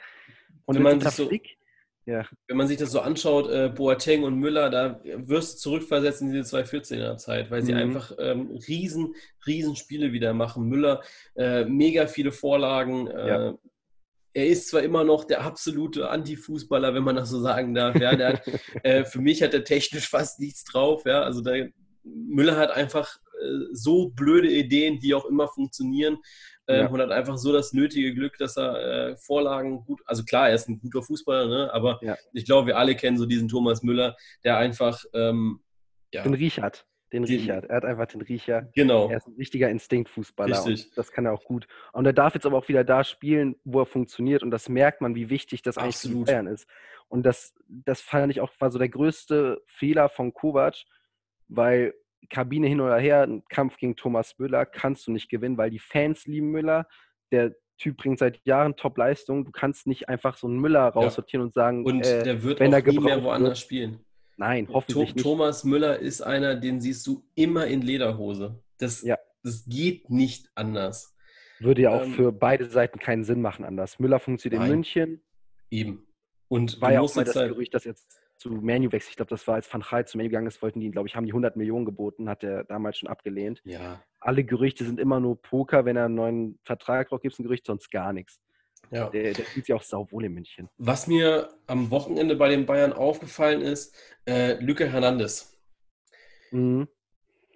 Und wenn man sich so, Flick, ja. Wenn man sich das so anschaut, äh, Boateng und Müller, da wirst du zurückversetzt in diese 2014er Zeit, weil sie mhm. einfach ähm, riesen, riesen Spiele wieder machen. Müller, äh, mega viele Vorlagen. Äh, ja. Er ist zwar immer noch der absolute Anti-Fußballer, wenn man das so sagen darf. Ja, hat, äh, für mich hat er technisch fast nichts drauf. Ja, also der, Müller hat einfach äh, so blöde Ideen, die auch immer funktionieren ja. Ähm, und hat einfach so das nötige Glück, dass er äh, Vorlagen gut, also klar, er ist ein guter Fußballer, ne? aber ja. ich glaube, wir alle kennen so diesen Thomas Müller, der einfach ähm, ja, den Riechert. Den Riecher. Er hat einfach den Riecher. Genau. Er ist ein richtiger Instinktfußballer. Richtig. das kann er auch gut. Und er darf jetzt aber auch wieder da spielen, wo er funktioniert. Und das merkt man, wie wichtig das eigentlich für Bayern ist. Und das, das fand ich auch, war so der größte Fehler von Kovac, weil Kabine hin oder her, ein Kampf gegen Thomas Müller kannst du nicht gewinnen, weil die Fans lieben Müller. Der Typ bringt seit Jahren Top-Leistung. Du kannst nicht einfach so einen Müller raussortieren ja. und sagen, und äh, der wird wenn auch nie mehr woanders wird. spielen. Nein, hoffentlich nicht. Thomas Müller ist einer, den siehst du immer in Lederhose. Das, ja. das geht nicht anders. Würde ja auch ähm, für beide Seiten keinen Sinn machen anders. Müller funktioniert nein. in München. Eben. Und war ja auch mal das halt Gerücht, dass jetzt zu Manu wechselt. Ich glaube, das war, als Van Gaal zu Manu gegangen ist, wollten die, glaube ich, haben die 100 Millionen geboten, hat er damals schon abgelehnt. Ja. Alle Gerüchte sind immer nur Poker. Wenn er einen neuen Vertrag braucht, gibt es ein Gerücht, sonst gar nichts. Ja. Der, der fühlt sich auch sauwohl in München. Was mir am Wochenende bei den Bayern aufgefallen ist, äh, Lücke Hernandez. Mhm.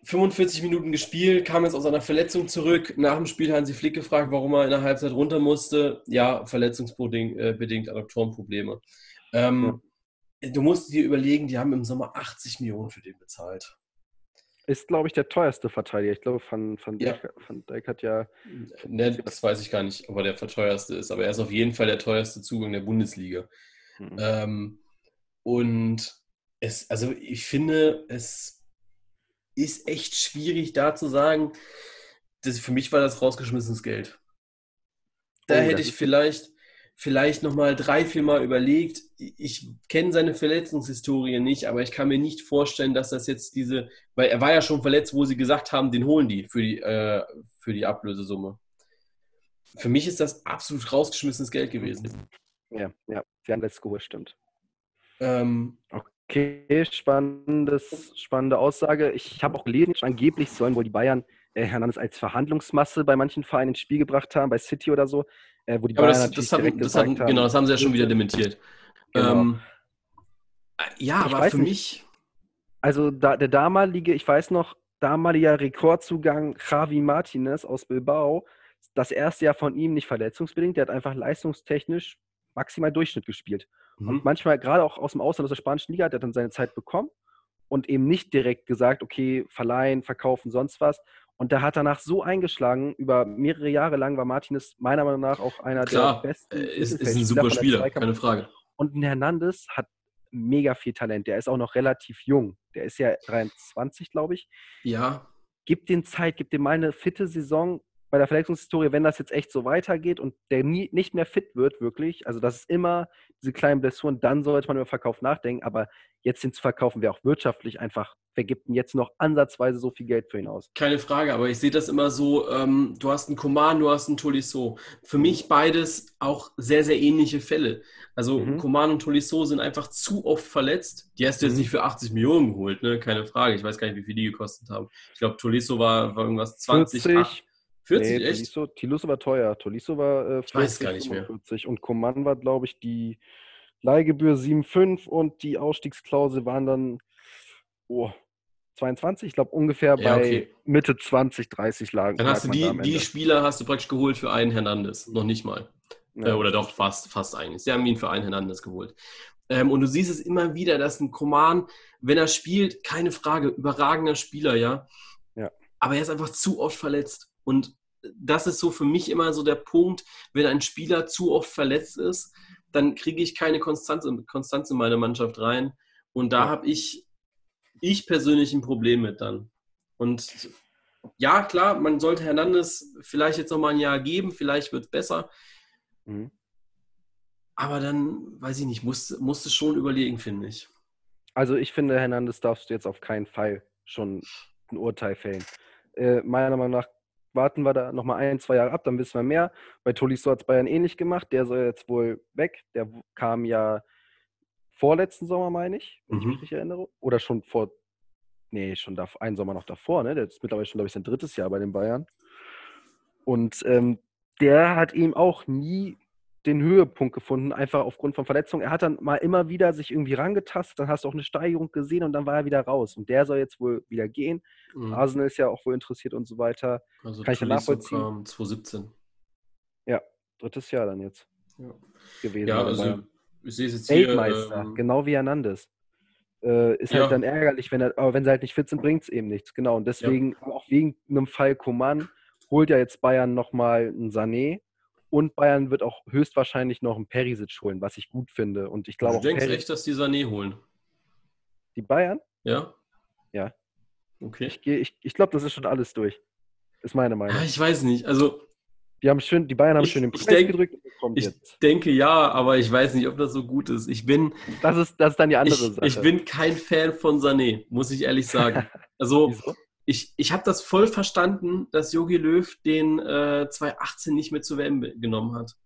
45 Minuten gespielt, kam jetzt aus einer Verletzung zurück. Nach dem Spiel haben sie Flick gefragt, warum er in der Halbzeit runter musste. Ja, verletzungsbedingt äh, Adaptorenprobleme. Ähm, ja. Du musst dir überlegen, die haben im Sommer 80 Millionen für den bezahlt. Ist, glaube ich, der teuerste Verteidiger. Ich glaube, Van, Van, Dijk, ja. Van Dijk hat ja. Ne, das weiß ich gar nicht, ob er der teuerste ist, aber er ist auf jeden Fall der teuerste Zugang der Bundesliga. Mhm. Ähm, und es, also ich finde, es ist echt schwierig, da zu sagen, dass für mich war das rausgeschmissenes Geld. Da oh, hätte ich vielleicht, vielleicht nochmal drei, vier Mal überlegt. Ich kenne seine Verletzungshistorie nicht, aber ich kann mir nicht vorstellen, dass das jetzt diese, weil er war ja schon verletzt, wo sie gesagt haben, den holen die für die, äh, für die Ablösesumme. Für mich ist das absolut rausgeschmissenes Geld gewesen. Ja, ja, sie haben das geholt, stimmt. Ähm, okay, spannendes, spannende Aussage. Ich habe auch gelesen, angeblich sollen wohl die Bayern äh, Hernandez als Verhandlungsmasse bei manchen Vereinen ins Spiel gebracht haben, bei City oder so. Äh, wo die aber Bayern das, das, haben, das haben, haben, Genau, das haben sie ja schon wieder dementiert. Genau. Ähm, äh, ja, ich aber für nicht. mich. Also da, der damalige, ich weiß noch, damaliger Rekordzugang Javi Martinez aus Bilbao, das erste Jahr von ihm nicht verletzungsbedingt, der hat einfach leistungstechnisch maximal Durchschnitt gespielt. Mhm. Und manchmal, gerade auch aus dem Ausland, aus der spanischen Liga, hat er dann seine Zeit bekommen und eben nicht direkt gesagt, okay, verleihen, verkaufen, sonst was, und der hat danach so eingeschlagen, über mehrere Jahre lang war Martinez meiner Meinung nach auch einer Klar, der besten. Klar, ist, ist ein super Spieler, keine Frage. Und ein Hernandez hat mega viel Talent. Der ist auch noch relativ jung. Der ist ja 23, glaube ich. Ja. Gib den Zeit, gib dem mal eine fitte Saison bei der Verletzungshistorie, wenn das jetzt echt so weitergeht und der nie, nicht mehr fit wird, wirklich, also das ist immer diese kleinen Blessuren, dann sollte man über Verkauf nachdenken, aber jetzt den zu verkaufen wäre auch wirtschaftlich einfach, wer gibt denn jetzt noch ansatzweise so viel Geld für ihn aus? Keine Frage, aber ich sehe das immer so, ähm, du hast einen Coman, du hast einen Tolisso. Für mich beides auch sehr, sehr ähnliche Fälle. Also mhm. Coman und Tolisso sind einfach zu oft verletzt. Die hast du jetzt mhm. nicht für 80 Millionen geholt, ne? keine Frage. Ich weiß gar nicht, wie viel die gekostet haben. Ich glaube, Tolisso war, war irgendwas 20, 40. 40, nee, echt? Tolisso, Tolisso war teuer. Tolisso war äh, 40, weiß gar nicht 45. mehr. Und Coman war, glaube ich, die Leihgebühr 7,5 und die Ausstiegsklausel waren dann oh, 22, ich glaube ungefähr ja, bei okay. Mitte 20, 30 lagen. Dann hast du die, die Spieler hast du praktisch geholt für einen Hernandez, noch nicht mal. Ja, äh, oder doch fast, fast eigentlich. Sie haben ihn für einen Hernandez geholt. Ähm, und du siehst es immer wieder, dass ein Coman, wenn er spielt, keine Frage, überragender Spieler, ja. ja. Aber er ist einfach zu oft verletzt. Und das ist so für mich immer so der Punkt, wenn ein Spieler zu oft verletzt ist, dann kriege ich keine Konstanz, Konstanz in meine Mannschaft rein. Und da ja. habe ich, ich persönlich ein Problem mit dann. Und ja, klar, man sollte Hernandez vielleicht jetzt nochmal ein Jahr geben, vielleicht wird es besser. Mhm. Aber dann, weiß ich nicht, musst, musst es schon überlegen, finde ich. Also ich finde, Hernandez darfst du jetzt auf keinen Fall schon ein Urteil fällen. Äh, meiner Meinung nach warten wir da nochmal ein, zwei Jahre ab, dann wissen wir mehr. Bei Tolisso hat es Bayern ähnlich gemacht. Der soll jetzt wohl weg. Der kam ja vorletzten Sommer, meine ich, wenn mhm. ich mich richtig erinnere. Oder schon vor, nee, schon da, einen Sommer noch davor. Ne? Der ist mittlerweile schon, glaube ich, sein drittes Jahr bei den Bayern. Und ähm, der hat ihm auch nie den Höhepunkt gefunden, einfach aufgrund von Verletzungen. Er hat dann mal immer wieder sich irgendwie rangetastet, dann hast du auch eine Steigerung gesehen und dann war er wieder raus. Und der soll jetzt wohl wieder gehen. Mhm. Arsenal ist ja auch wohl interessiert und so weiter. Also Kann ich nachvollziehen. Kam 2017. Ja, drittes Jahr dann jetzt ja. gewesen. Ja, also ich sehe es jetzt hier. Weltmeister, ähm, genau wie Hernandez. Äh, ist halt ja. dann ärgerlich, wenn er, aber wenn sie halt nicht fit sind, bringt es eben nichts. Genau. Und deswegen, ja. auch wegen einem Fall Coman, holt ja jetzt Bayern nochmal einen Sané und Bayern wird auch höchstwahrscheinlich noch einen Perisic holen, was ich gut finde. Und ich glaube du denkst Perisic, echt, dass die Sané holen? Die Bayern? Ja. Ja. Okay. Ich, ich, ich glaube, das ist schon alles durch. Ist meine Meinung. Ja, ich weiß nicht. Also. Die, haben schön, die Bayern haben ich, schön den Preis denk, gedrückt. ich jetzt. denke ja, aber ich weiß nicht, ob das so gut ist. Ich bin. Das ist, das ist dann die andere ich, Sache. Ich bin kein Fan von Sané, muss ich ehrlich sagen. Also. Ich, ich habe das voll verstanden, dass Yogi Löw den äh, 2018 nicht mehr zur WM genommen hat.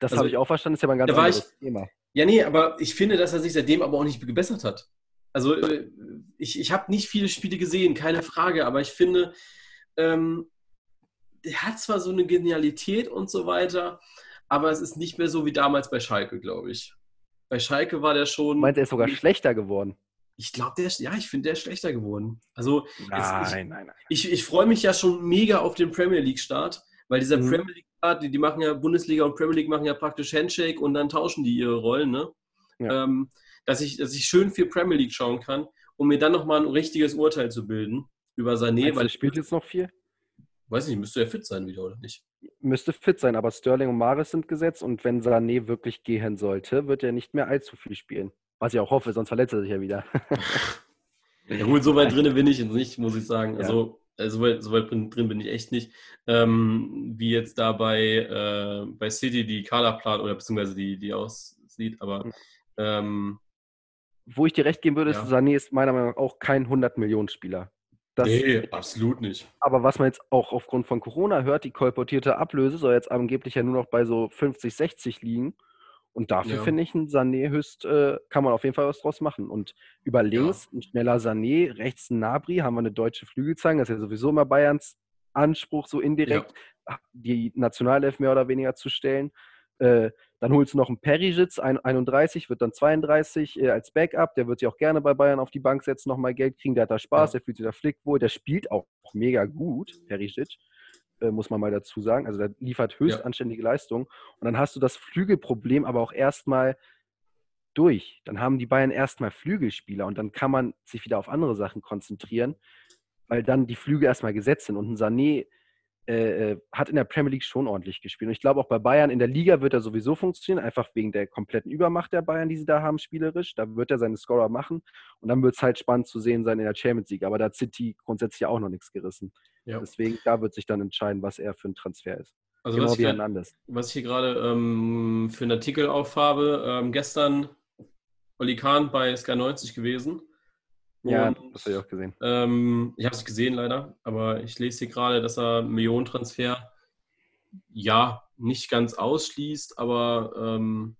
Das also, habe ich auch verstanden, ist ja mal ein ganz anderes ich, Thema. Ja, nee, aber ich finde, dass er sich seitdem aber auch nicht gebessert hat. Also äh, ich, ich habe nicht viele Spiele gesehen, keine Frage, aber ich finde, ähm, der hat zwar so eine Genialität und so weiter, aber es ist nicht mehr so wie damals bei Schalke, glaube ich. Bei Schalke war der schon. Meint er ist sogar schlechter geworden? Ich glaube, der ist, ja, ich finde, der ist schlechter geworden. Also, nein, ich, nein, nein. Ich, ich freue mich ja schon mega auf den Premier League-Start, weil dieser mhm. Premier League-Start, die, die machen ja, Bundesliga und Premier League machen ja praktisch Handshake und dann tauschen die ihre Rollen, ne? Ja. Ähm, dass, ich, dass ich schön viel Premier League schauen kann, um mir dann nochmal ein richtiges Urteil zu bilden über Sané. Meinst weil er spielt jetzt noch viel? Weiß nicht, müsste er fit sein wieder, oder nicht? Müsste fit sein, aber Sterling und Maris sind gesetzt und wenn Sané wirklich gehen sollte, wird er nicht mehr allzu viel spielen. Was ich auch hoffe, sonst verletzt er sich ja wieder. ja gut, so weit drin bin ich jetzt nicht, muss ich sagen. Ja. Also äh, so weit, so weit drin bin ich echt nicht. Ähm, wie jetzt da bei, äh, bei City die Kaderplan oder beziehungsweise die, die aussieht, aber hm. ähm, wo ich dir recht geben würde, ja. ist, Sané ist meiner Meinung nach auch kein 100-Millionen-Spieler. Das, nee, absolut nicht. Aber was man jetzt auch aufgrund von Corona hört, die kolportierte Ablöse soll jetzt angeblich ja nur noch bei so 50, 60 liegen. Und dafür ja. finde ich ein Sané höchst, äh, kann man auf jeden Fall was draus machen. Und über links ja. ein schneller Sané, rechts ein Nabri, haben wir eine deutsche Flügelzange. Das ist ja sowieso immer Bayerns Anspruch, so indirekt ja. die Nationalelf mehr oder weniger zu stellen. Äh, dann holst du noch einen Perisic, 31, wird dann 32 äh, als Backup. Der wird sich auch gerne bei Bayern auf die Bank setzen, nochmal Geld kriegen. Der hat da Spaß, ja. der fühlt sich da flick wohl. Der spielt auch mega gut, Perisic, äh, muss man mal dazu sagen. Also der liefert höchst ja. anständige Leistung. Und dann hast du das Flügelproblem aber auch erstmal durch. Dann haben die Bayern erstmal Flügelspieler und dann kann man sich wieder auf andere Sachen konzentrieren, weil dann die Flügel erstmal gesetzt sind. Und ein Sané äh, äh, hat in der Premier League schon ordentlich gespielt. Und ich glaube auch bei Bayern in der Liga wird er sowieso funktionieren, einfach wegen der kompletten Übermacht der Bayern, die sie da haben, spielerisch. Da wird er seine Scorer machen. Und dann wird es halt spannend zu sehen sein in der Champions League. Aber da hat City grundsätzlich auch noch nichts gerissen. Ja. Deswegen, da wird sich dann entscheiden, was er für ein Transfer ist. Also genau was wie Hernandez. Was ich hier gerade ähm, für einen Artikel aufhabe, ähm, gestern Oli Kahn bei Sky 90 gewesen. Ja, das habe ich auch gesehen. Ähm, ich habe es gesehen leider, aber ich lese hier gerade, dass er Millionentransfer ja nicht ganz ausschließt, aber ähm,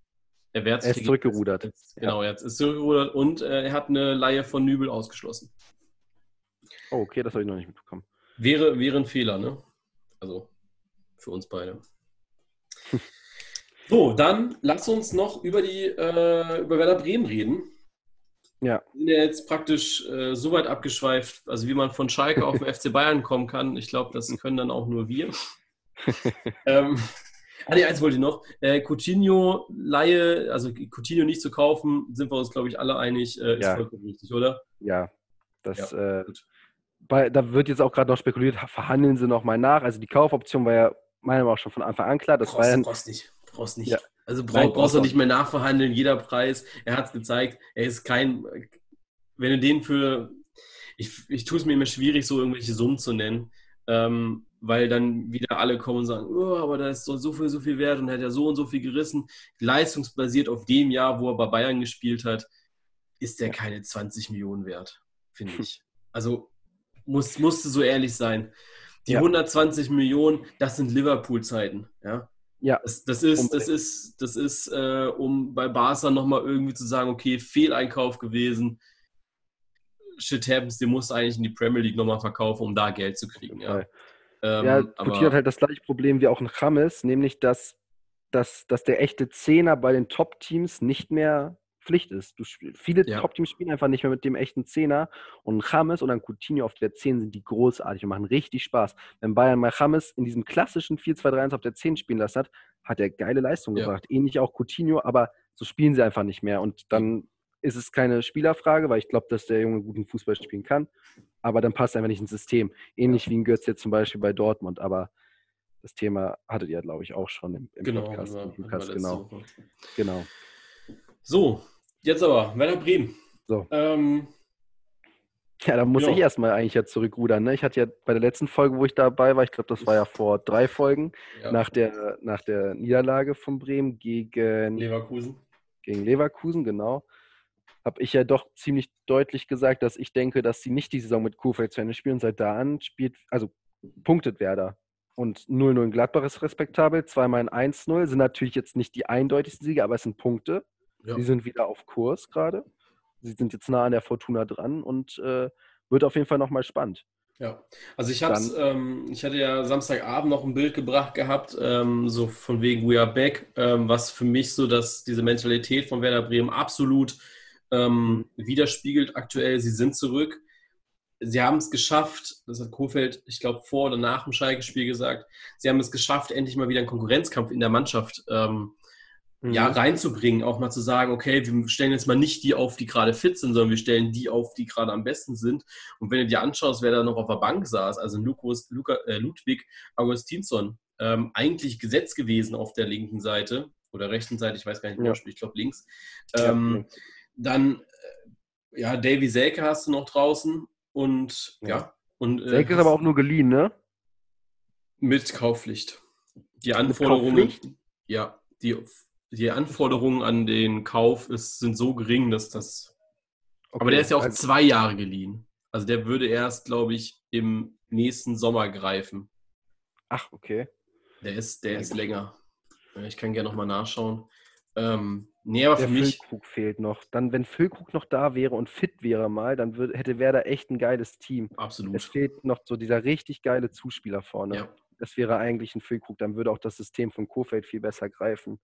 er wird Er ist zurückgerudert. Jetzt, genau, jetzt ist zurückgerudert und äh, er hat eine Laie von Nübel ausgeschlossen. Oh, okay, das habe ich noch nicht mitbekommen. Wäre, wäre ein Fehler, ne? Also für uns beide. so, dann lass uns noch über die äh, über Werder Bremen reden. Ja. Wir sind ja jetzt praktisch äh, so weit abgeschweift, also wie man von Schalke auf den FC Bayern kommen kann. Ich glaube, das können dann auch nur wir. ähm, ah, nee, eins wollte ich noch. Äh, Coutinho, Laie, also Coutinho nicht zu kaufen, sind wir uns, glaube ich, alle einig, äh, ist ja. vollkommen richtig, oder? Ja, das, ja, äh, bei, da wird jetzt auch gerade noch spekuliert, verhandeln sie nochmal nach. Also die Kaufoption war ja meiner Meinung nach schon von Anfang an klar. Das brauchst, Bayern, brauchst nicht. Brauchst nicht. Ja. Also brauch, brauchst du nicht mehr nachverhandeln, jeder Preis. Er hat es gezeigt, er ist kein, wenn du den für, ich, ich tue es mir immer schwierig, so irgendwelche Summen zu nennen, ähm, weil dann wieder alle kommen und sagen, oh, aber da ist so, so viel, so viel wert und er hat ja so und so viel gerissen. Leistungsbasiert auf dem Jahr, wo er bei Bayern gespielt hat, ist der keine 20 Millionen wert, finde ich. Also muss, musste so ehrlich sein. Die ja. 120 Millionen, das sind Liverpool-Zeiten. Ja? Ja. Das, das ist, das ist, das ist, äh, um bei Barca nochmal irgendwie zu sagen, okay, Fehleinkauf gewesen. Shit happens, den musst du eigentlich in die Premier League nochmal verkaufen, um da Geld zu kriegen. Ja, ähm, ja Coutinho hat halt das gleiche Problem wie auch ein James, nämlich dass, dass, dass der echte Zehner bei den Top-Teams nicht mehr Pflicht ist. Du, viele ja. Top-Teams spielen einfach nicht mehr mit dem echten Zehner und James oder ein Coutinho auf der 10 sind die großartig und machen richtig Spaß. Wenn Bayern mal James in diesem klassischen 4-2-3-1 auf der 10 spielen lassen hat, hat er geile Leistung ja. gebracht. Ähnlich auch Coutinho, aber so spielen sie einfach nicht mehr und dann ist es keine Spielerfrage, weil ich glaube, dass der Junge guten Fußball spielen kann, aber dann passt er einfach nicht ins System. Ähnlich wie ein Götz jetzt zum Beispiel bei Dortmund, aber das Thema hattet ihr, glaube ich, auch schon im, im genau, Podcast. Im Podcast genau. genau. So, Jetzt aber, Werder Bremen. So. Ähm, ja, da muss ja. ich erstmal eigentlich ja zurückrudern. Ne? Ich hatte ja bei der letzten Folge, wo ich dabei war, ich glaube, das war ja vor drei Folgen, ja. nach, der, nach der Niederlage von Bremen gegen Leverkusen. Gegen Leverkusen, genau. Habe ich ja doch ziemlich deutlich gesagt, dass ich denke, dass sie nicht die Saison mit Kurfeld zu Ende spielen. Und seit da an spielt, also punktet Werder. Und 0-0 in Gladbach ist respektabel, zweimal in 1-0. Sind natürlich jetzt nicht die eindeutigsten Siege, aber es sind Punkte. Ja. Sie sind wieder auf Kurs gerade. Sie sind jetzt nah an der Fortuna dran und äh, wird auf jeden Fall nochmal spannend. Ja, also ich hab's, ähm, ich hatte ja Samstagabend noch ein Bild gebracht gehabt, ähm, so von wegen We are back, ähm, was für mich so, dass diese Mentalität von Werder Bremen absolut ähm, widerspiegelt aktuell. Sie sind zurück. Sie haben es geschafft, das hat Kofeld, ich glaube, vor oder nach dem Schalke-Spiel gesagt, sie haben es geschafft, endlich mal wieder einen Konkurrenzkampf in der Mannschaft ähm, mhm. ja, reinzubringen, auch mal zu sagen, okay, wir stellen jetzt mal nicht die auf, die gerade fit sind, sondern wir stellen die auf, die gerade am besten sind. Und wenn du dir anschaust, wer da noch auf der Bank saß, also Lukas, Luca, äh, Ludwig Augustinsson, ähm, eigentlich gesetzt gewesen auf der linken Seite oder rechten Seite, ich weiß gar nicht, ja. ich glaube links. Ähm, ja. Dann, äh, ja, Davy Selke hast du noch draußen und ja. ja und, äh, Selke ist aber auch nur geliehen, ne? Mit Kaufpflicht. Die Anforderungen, ja, die die Anforderungen an den Kauf ist, sind so gering, dass das. Okay. Aber der ist ja auch also zwei Jahre geliehen. Also der würde erst, glaube ich, im nächsten Sommer greifen. Ach, okay. Der ist, der ist länger. Ich kann gerne nochmal nachschauen. Ähm, nee, aber der für mich. Füllkrug fehlt noch. Dann, wenn Füllkrug noch da wäre und fit wäre mal, dann würde, hätte Werder echt ein geiles Team. Absolut. Es fehlt noch so dieser richtig geile Zuspieler vorne. Ja. Das wäre eigentlich ein Füllkrug. Dann würde auch das System von Kofeld viel besser greifen.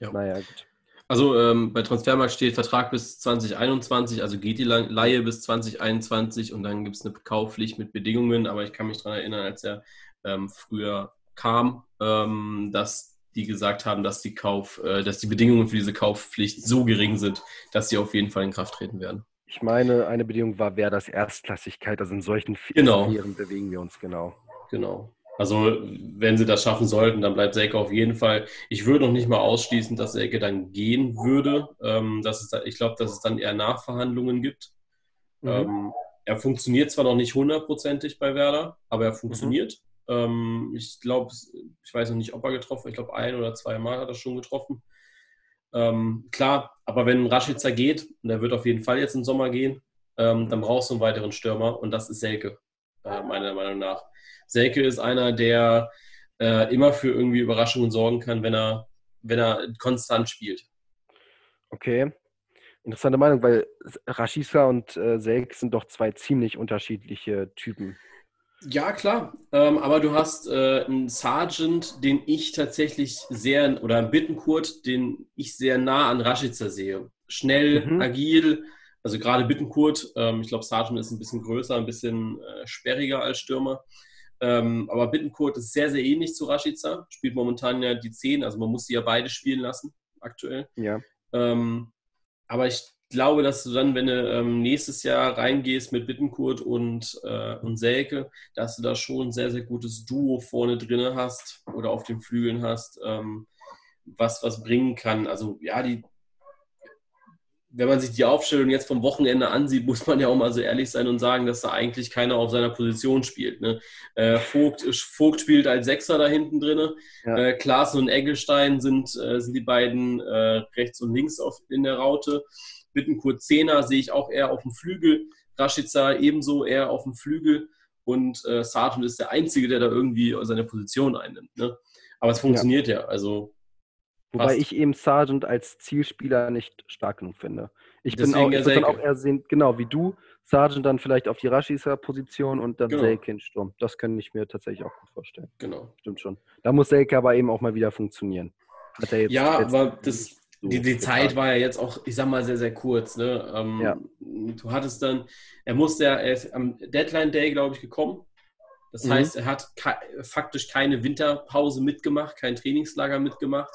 Ja. Naja, gut. Also ähm, bei Transfermarkt steht Vertrag bis 2021, also geht die Laie bis 2021 und dann gibt es eine Kaufpflicht mit Bedingungen, aber ich kann mich daran erinnern, als er ähm, früher kam, ähm, dass die gesagt haben, dass die Kauf, äh, dass die Bedingungen für diese Kaufpflicht so gering sind, dass sie auf jeden Fall in Kraft treten werden. Ich meine, eine Bedingung war, wer das Erstklassigkeit, also in solchen genau. bewegen wir uns genau. Genau. Also wenn sie das schaffen sollten, dann bleibt Selke auf jeden Fall. Ich würde noch nicht mal ausschließen, dass Selke dann gehen würde. Ähm, dass es da, ich glaube, dass es dann eher Nachverhandlungen gibt. Mhm. Ähm, er funktioniert zwar noch nicht hundertprozentig bei Werder, aber er funktioniert. Mhm. Ähm, ich glaube, ich weiß noch nicht, ob er getroffen hat. Ich glaube, ein oder zwei Mal hat er schon getroffen. Ähm, klar, aber wenn Rashica geht, und er wird auf jeden Fall jetzt im Sommer gehen, ähm, dann brauchst du einen weiteren Stürmer und das ist Selke, äh, meiner Meinung nach. Selke ist einer, der äh, immer für irgendwie Überraschungen sorgen kann, wenn er, wenn er konstant spielt. Okay. Interessante Meinung, weil Rashica und äh, Selke sind doch zwei ziemlich unterschiedliche Typen. Ja, klar. Ähm, aber du hast äh, einen Sergeant, den ich tatsächlich sehr, oder einen Bittenkurt, den ich sehr nah an Rashica sehe. Schnell, mhm. agil, also gerade Bittenkurt. Ähm, ich glaube, Sergeant ist ein bisschen größer, ein bisschen äh, sperriger als Stürmer. Ähm, aber Bittenkurt ist sehr, sehr ähnlich zu Rashica. Spielt momentan ja die 10, also man muss sie ja beide spielen lassen, aktuell. Ja. Ähm, aber ich glaube, dass du dann, wenn du ähm, nächstes Jahr reingehst mit Bittenkurt und, äh, und Selke, dass du da schon ein sehr, sehr gutes Duo vorne drin hast oder auf den Flügeln hast, ähm, was was bringen kann. Also ja, die, wenn man sich die Aufstellung jetzt vom Wochenende ansieht, muss man ja auch mal so ehrlich sein und sagen, dass da eigentlich keiner auf seiner Position spielt. Ne? Äh, Vogt, Vogt spielt als Sechser da hinten drin. Ja. Äh, Klaassen und Eggelstein sind, äh, sind die beiden äh, rechts und links auf, in der Raute. Bittenkurt Zehner sehe ich auch eher auf dem Flügel. Rashica ebenso eher auf dem Flügel. Und äh, Sarton ist der Einzige, der da irgendwie seine Position einnimmt. Ne? Aber es funktioniert ja. ja. Also Wobei Passt. ich eben Sargent als Zielspieler nicht stark genug finde. Ich Deswegen bin auch, ich dann auch eher sehen, genau wie du, Sargent dann vielleicht auf die Rashisa-Position und dann genau. Selke in Sturm. Das kann ich mir tatsächlich auch gut vorstellen. Genau. Stimmt schon. Da muss Selke aber eben auch mal wieder funktionieren. ja, aber das, so die, die Zeit war ja jetzt auch, ich sag mal, sehr, sehr kurz. Ne? Ähm, ja. Du hattest dann, er musste ja, er ist am Deadline Day, glaube ich, gekommen. Das mhm. heißt, er hat faktisch keine Winterpause mitgemacht, kein Trainingslager mitgemacht.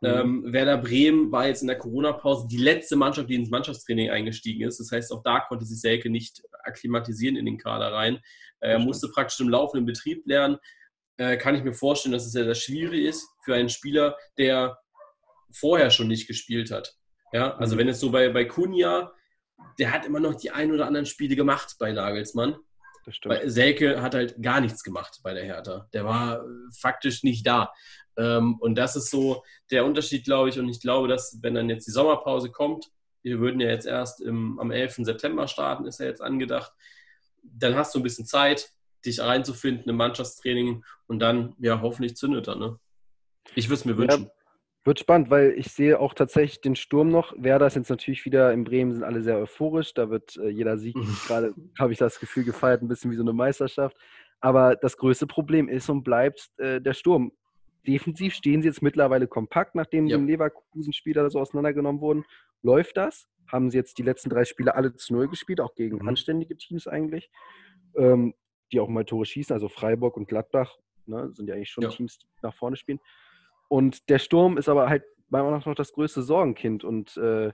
Mhm. Ähm, Werder Bremen war jetzt in der Corona-Pause die letzte Mannschaft, die ins Mannschaftstraining eingestiegen ist. Das heißt, auch da konnte sich Selke nicht akklimatisieren in den Kader rein. Er musste praktisch im laufenden Betrieb lernen. Äh, kann ich mir vorstellen, dass es sehr, sehr schwierig ist für einen Spieler, der vorher schon nicht gespielt hat. Ja, also mhm. wenn es so bei, bei Kunja, der hat immer noch die ein oder anderen Spiele gemacht bei Nagelsmann. Das stimmt. Weil Selke hat halt gar nichts gemacht bei der Hertha. Der war faktisch nicht da. Ähm, und das ist so der Unterschied, glaube ich. Und ich glaube, dass, wenn dann jetzt die Sommerpause kommt, wir würden ja jetzt erst im, am 11. September starten, ist ja jetzt angedacht, dann hast du ein bisschen Zeit, dich reinzufinden im Mannschaftstraining und dann, ja, hoffentlich zündet er. Ne? Ich würde es mir wünschen. Ja, Wird spannend, weil ich sehe auch tatsächlich den Sturm noch. Werder ist jetzt natürlich wieder in Bremen, sind alle sehr euphorisch. Da wird äh, jeder Sieg gerade, habe ich das Gefühl, gefeiert, ein bisschen wie so eine Meisterschaft. Aber das größte Problem ist und bleibt äh, der Sturm. Defensiv stehen sie jetzt mittlerweile kompakt, nachdem ja. die Leverkusen-Spieler so auseinandergenommen wurden. Läuft das? Haben sie jetzt die letzten drei Spiele alle zu Null gespielt, auch gegen mhm. anständige Teams eigentlich, ähm, die auch mal Tore schießen. Also Freiburg und Gladbach ne, sind ja eigentlich schon ja. Teams, die nach vorne spielen. Und der Sturm ist aber halt meiner Meinung nach noch das größte Sorgenkind. Und äh,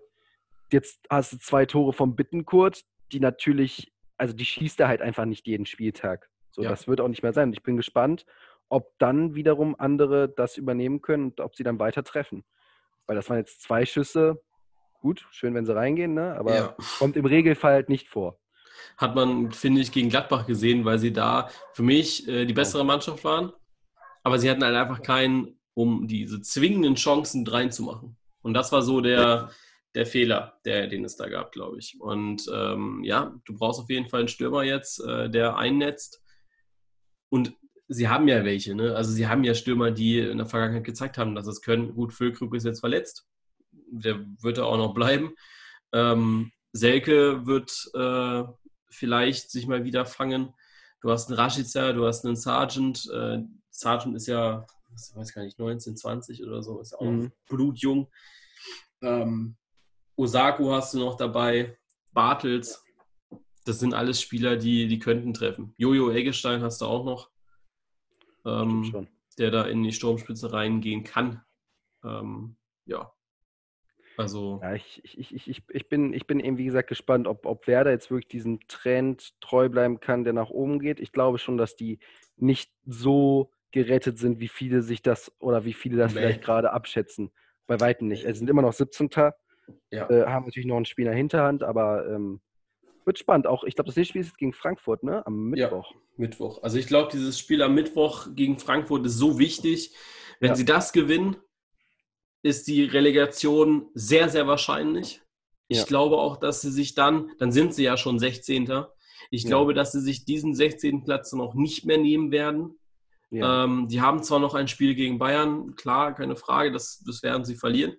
jetzt hast du zwei Tore vom Bittenkurt, die natürlich, also die schießt er halt einfach nicht jeden Spieltag. So, ja. das wird auch nicht mehr sein. Und ich bin gespannt, ob dann wiederum andere das übernehmen können und ob sie dann weiter treffen. Weil das waren jetzt zwei Schüsse. Gut, schön, wenn sie reingehen, ne? aber ja. kommt im Regelfall halt nicht vor. Hat man, finde ich, gegen Gladbach gesehen, weil sie da für mich äh, die bessere Mannschaft waren. Aber sie hatten halt einfach keinen um diese zwingenden Chancen reinzumachen. Und das war so der, der Fehler, der, den es da gab, glaube ich. Und ähm, ja, du brauchst auf jeden Fall einen Stürmer jetzt, äh, der einnetzt. Und sie haben ja welche, ne? Also sie haben ja Stürmer, die in der Vergangenheit gezeigt haben, dass es können. Gut, Füllkrug ist jetzt verletzt. Der wird da auch noch bleiben. Ähm, Selke wird äh, vielleicht sich mal wieder fangen. Du hast einen Rashica, du hast einen Sargent. Äh, Sargent ist ja ich weiß gar nicht, 19, 20 oder so, ist auch mhm. blutjung. Ähm, Osako hast du noch dabei, Bartels, das sind alles Spieler, die, die könnten treffen. Jojo Eggestein hast du auch noch, ähm, der da in die Sturmspitze reingehen kann. Ähm, ja. Also. Ja, ich, ich, ich, ich, bin, ich bin eben, wie gesagt, gespannt, ob, ob Werder jetzt wirklich diesem Trend treu bleiben kann, der nach oben geht. Ich glaube schon, dass die nicht so gerettet sind, wie viele sich das oder wie viele das nee. vielleicht gerade abschätzen. Bei Weitem nicht. Es sind immer noch 17. Ja. Äh, haben natürlich noch ein Spiel in der Hinterhand, aber ähm, wird spannend. Auch, ich glaube, das nächste Spiel ist gegen Frankfurt, ne? Am Mittwoch. Ja, Mittwoch. Also ich glaube, dieses Spiel am Mittwoch gegen Frankfurt ist so wichtig. Wenn ja. sie das gewinnen, ist die Relegation sehr, sehr wahrscheinlich. Ich ja. glaube auch, dass sie sich dann, dann sind sie ja schon 16. Ich glaube, dass sie sich diesen 16. Platz noch nicht mehr nehmen werden. Ähm, die haben zwar noch ein Spiel gegen Bayern, klar, keine Frage, das, das werden sie verlieren.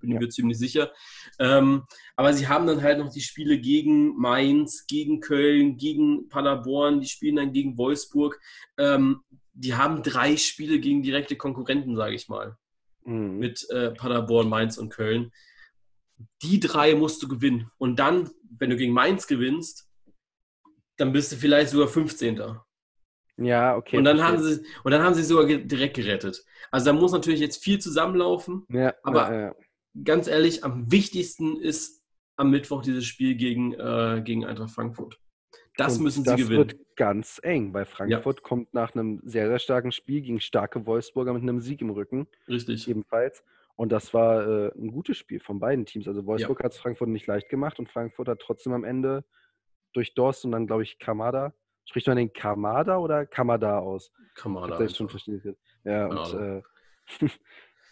Bin ich mir ziemlich sicher. Ähm, aber sie haben dann halt noch die Spiele gegen Mainz, gegen Köln, gegen Paderborn, die spielen dann gegen Wolfsburg. Ähm, die haben drei Spiele gegen direkte Konkurrenten, sage ich mal. Mhm. Mit äh, Paderborn, Mainz und Köln. Die drei musst du gewinnen. Und dann, wenn du gegen Mainz gewinnst, dann bist du vielleicht sogar 15. Ja, okay. Und dann, haben sie, und dann haben sie sogar direkt gerettet. Also da muss natürlich jetzt viel zusammenlaufen. Ja, aber ja, ja. ganz ehrlich, am wichtigsten ist am Mittwoch dieses Spiel gegen, äh, gegen Eintracht Frankfurt. Das und müssen sie das gewinnen. Das wird ganz eng, weil Frankfurt kommt nach einem sehr, sehr starken Spiel gegen starke Wolfsburger mit einem Sieg im Rücken. Richtig. Ebenfalls. Und das war äh, ein gutes Spiel von beiden Teams. Also Wolfsburg hat es Frankfurt nicht leicht gemacht und Frankfurt hat trotzdem am Ende durch Dorst und dann, glaube ich, Kamada Spricht man den Kamada oder Kamada aus? Kamada. Das schon verstehen. Ja, und äh,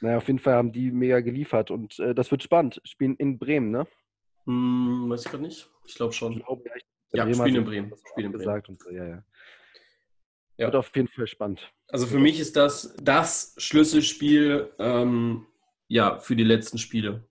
naja, auf jeden Fall haben die mega geliefert und äh, das wird spannend. Spielen in Bremen, ne? Hm, weiß ich gerade nicht. Ich glaube schon. Ich glaub, ja, ich, ja spielen in Bremen. Spielen in Bremen. Gesagt und so. ja, ja. Ja. Wird auf jeden Fall spannend. Also für mich ist das das Schlüsselspiel ähm, ja, für die letzten Spiele.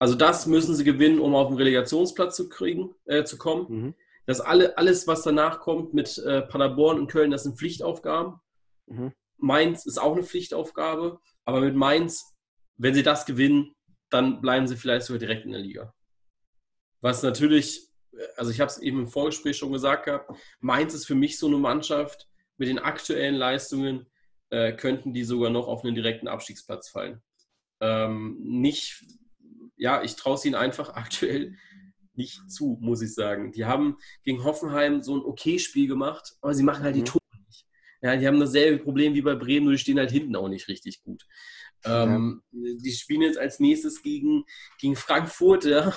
Also das müssen sie gewinnen, um auf den Relegationsplatz zu kriegen, äh, zu kommen. Mhm. Das alle, alles, was danach kommt mit äh, Paderborn und Köln, das sind Pflichtaufgaben. Mhm. Mainz ist auch eine Pflichtaufgabe, aber mit Mainz, wenn sie das gewinnen, dann bleiben sie vielleicht sogar direkt in der Liga. Was natürlich, also ich habe es eben im Vorgespräch schon gesagt gehabt, Mainz ist für mich so eine Mannschaft, mit den aktuellen Leistungen äh, könnten die sogar noch auf einen direkten Abstiegsplatz fallen. Ähm, nicht, ja, ich traue es ihnen einfach aktuell nicht zu, muss ich sagen. Die haben gegen Hoffenheim so ein okay-Spiel gemacht, aber sie machen halt mhm. die Tore nicht. Ja, die haben dasselbe Problem wie bei Bremen, nur die stehen halt hinten auch nicht richtig gut. Ähm, ja. Die spielen jetzt als nächstes gegen, gegen Frankfurt, ja.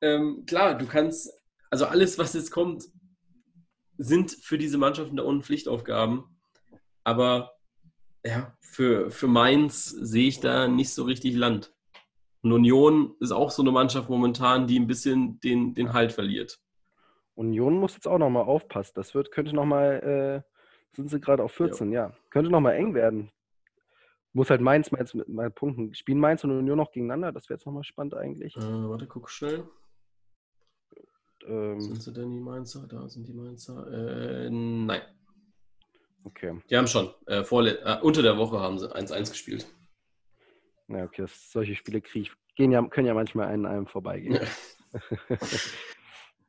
Ähm, klar, du kannst, also alles, was jetzt kommt, sind für diese Mannschaften da unten Pflichtaufgaben. Aber ja, für, für Mainz sehe ich da nicht so richtig Land. Und Union ist auch so eine Mannschaft momentan, die ein bisschen den, den Halt verliert. Union muss jetzt auch nochmal aufpassen. Das wird, könnte nochmal, äh, sind sie gerade auf 14, ja. ja. Könnte nochmal eng werden. muss halt Mainz, Mainz mit mal Punkten. Spielen Mainz und Union noch gegeneinander? Das wäre jetzt nochmal spannend eigentlich. Äh, warte, guck schnell. Ähm, sind sie denn die Mainzer? Da sind die Mainzer. Äh, nein. Okay. Die haben schon. Äh, äh, unter der Woche haben sie 1-1 gespielt. Ja, okay. Das, solche Spiele krieg gehen ja, können ja manchmal an einem vorbeigehen.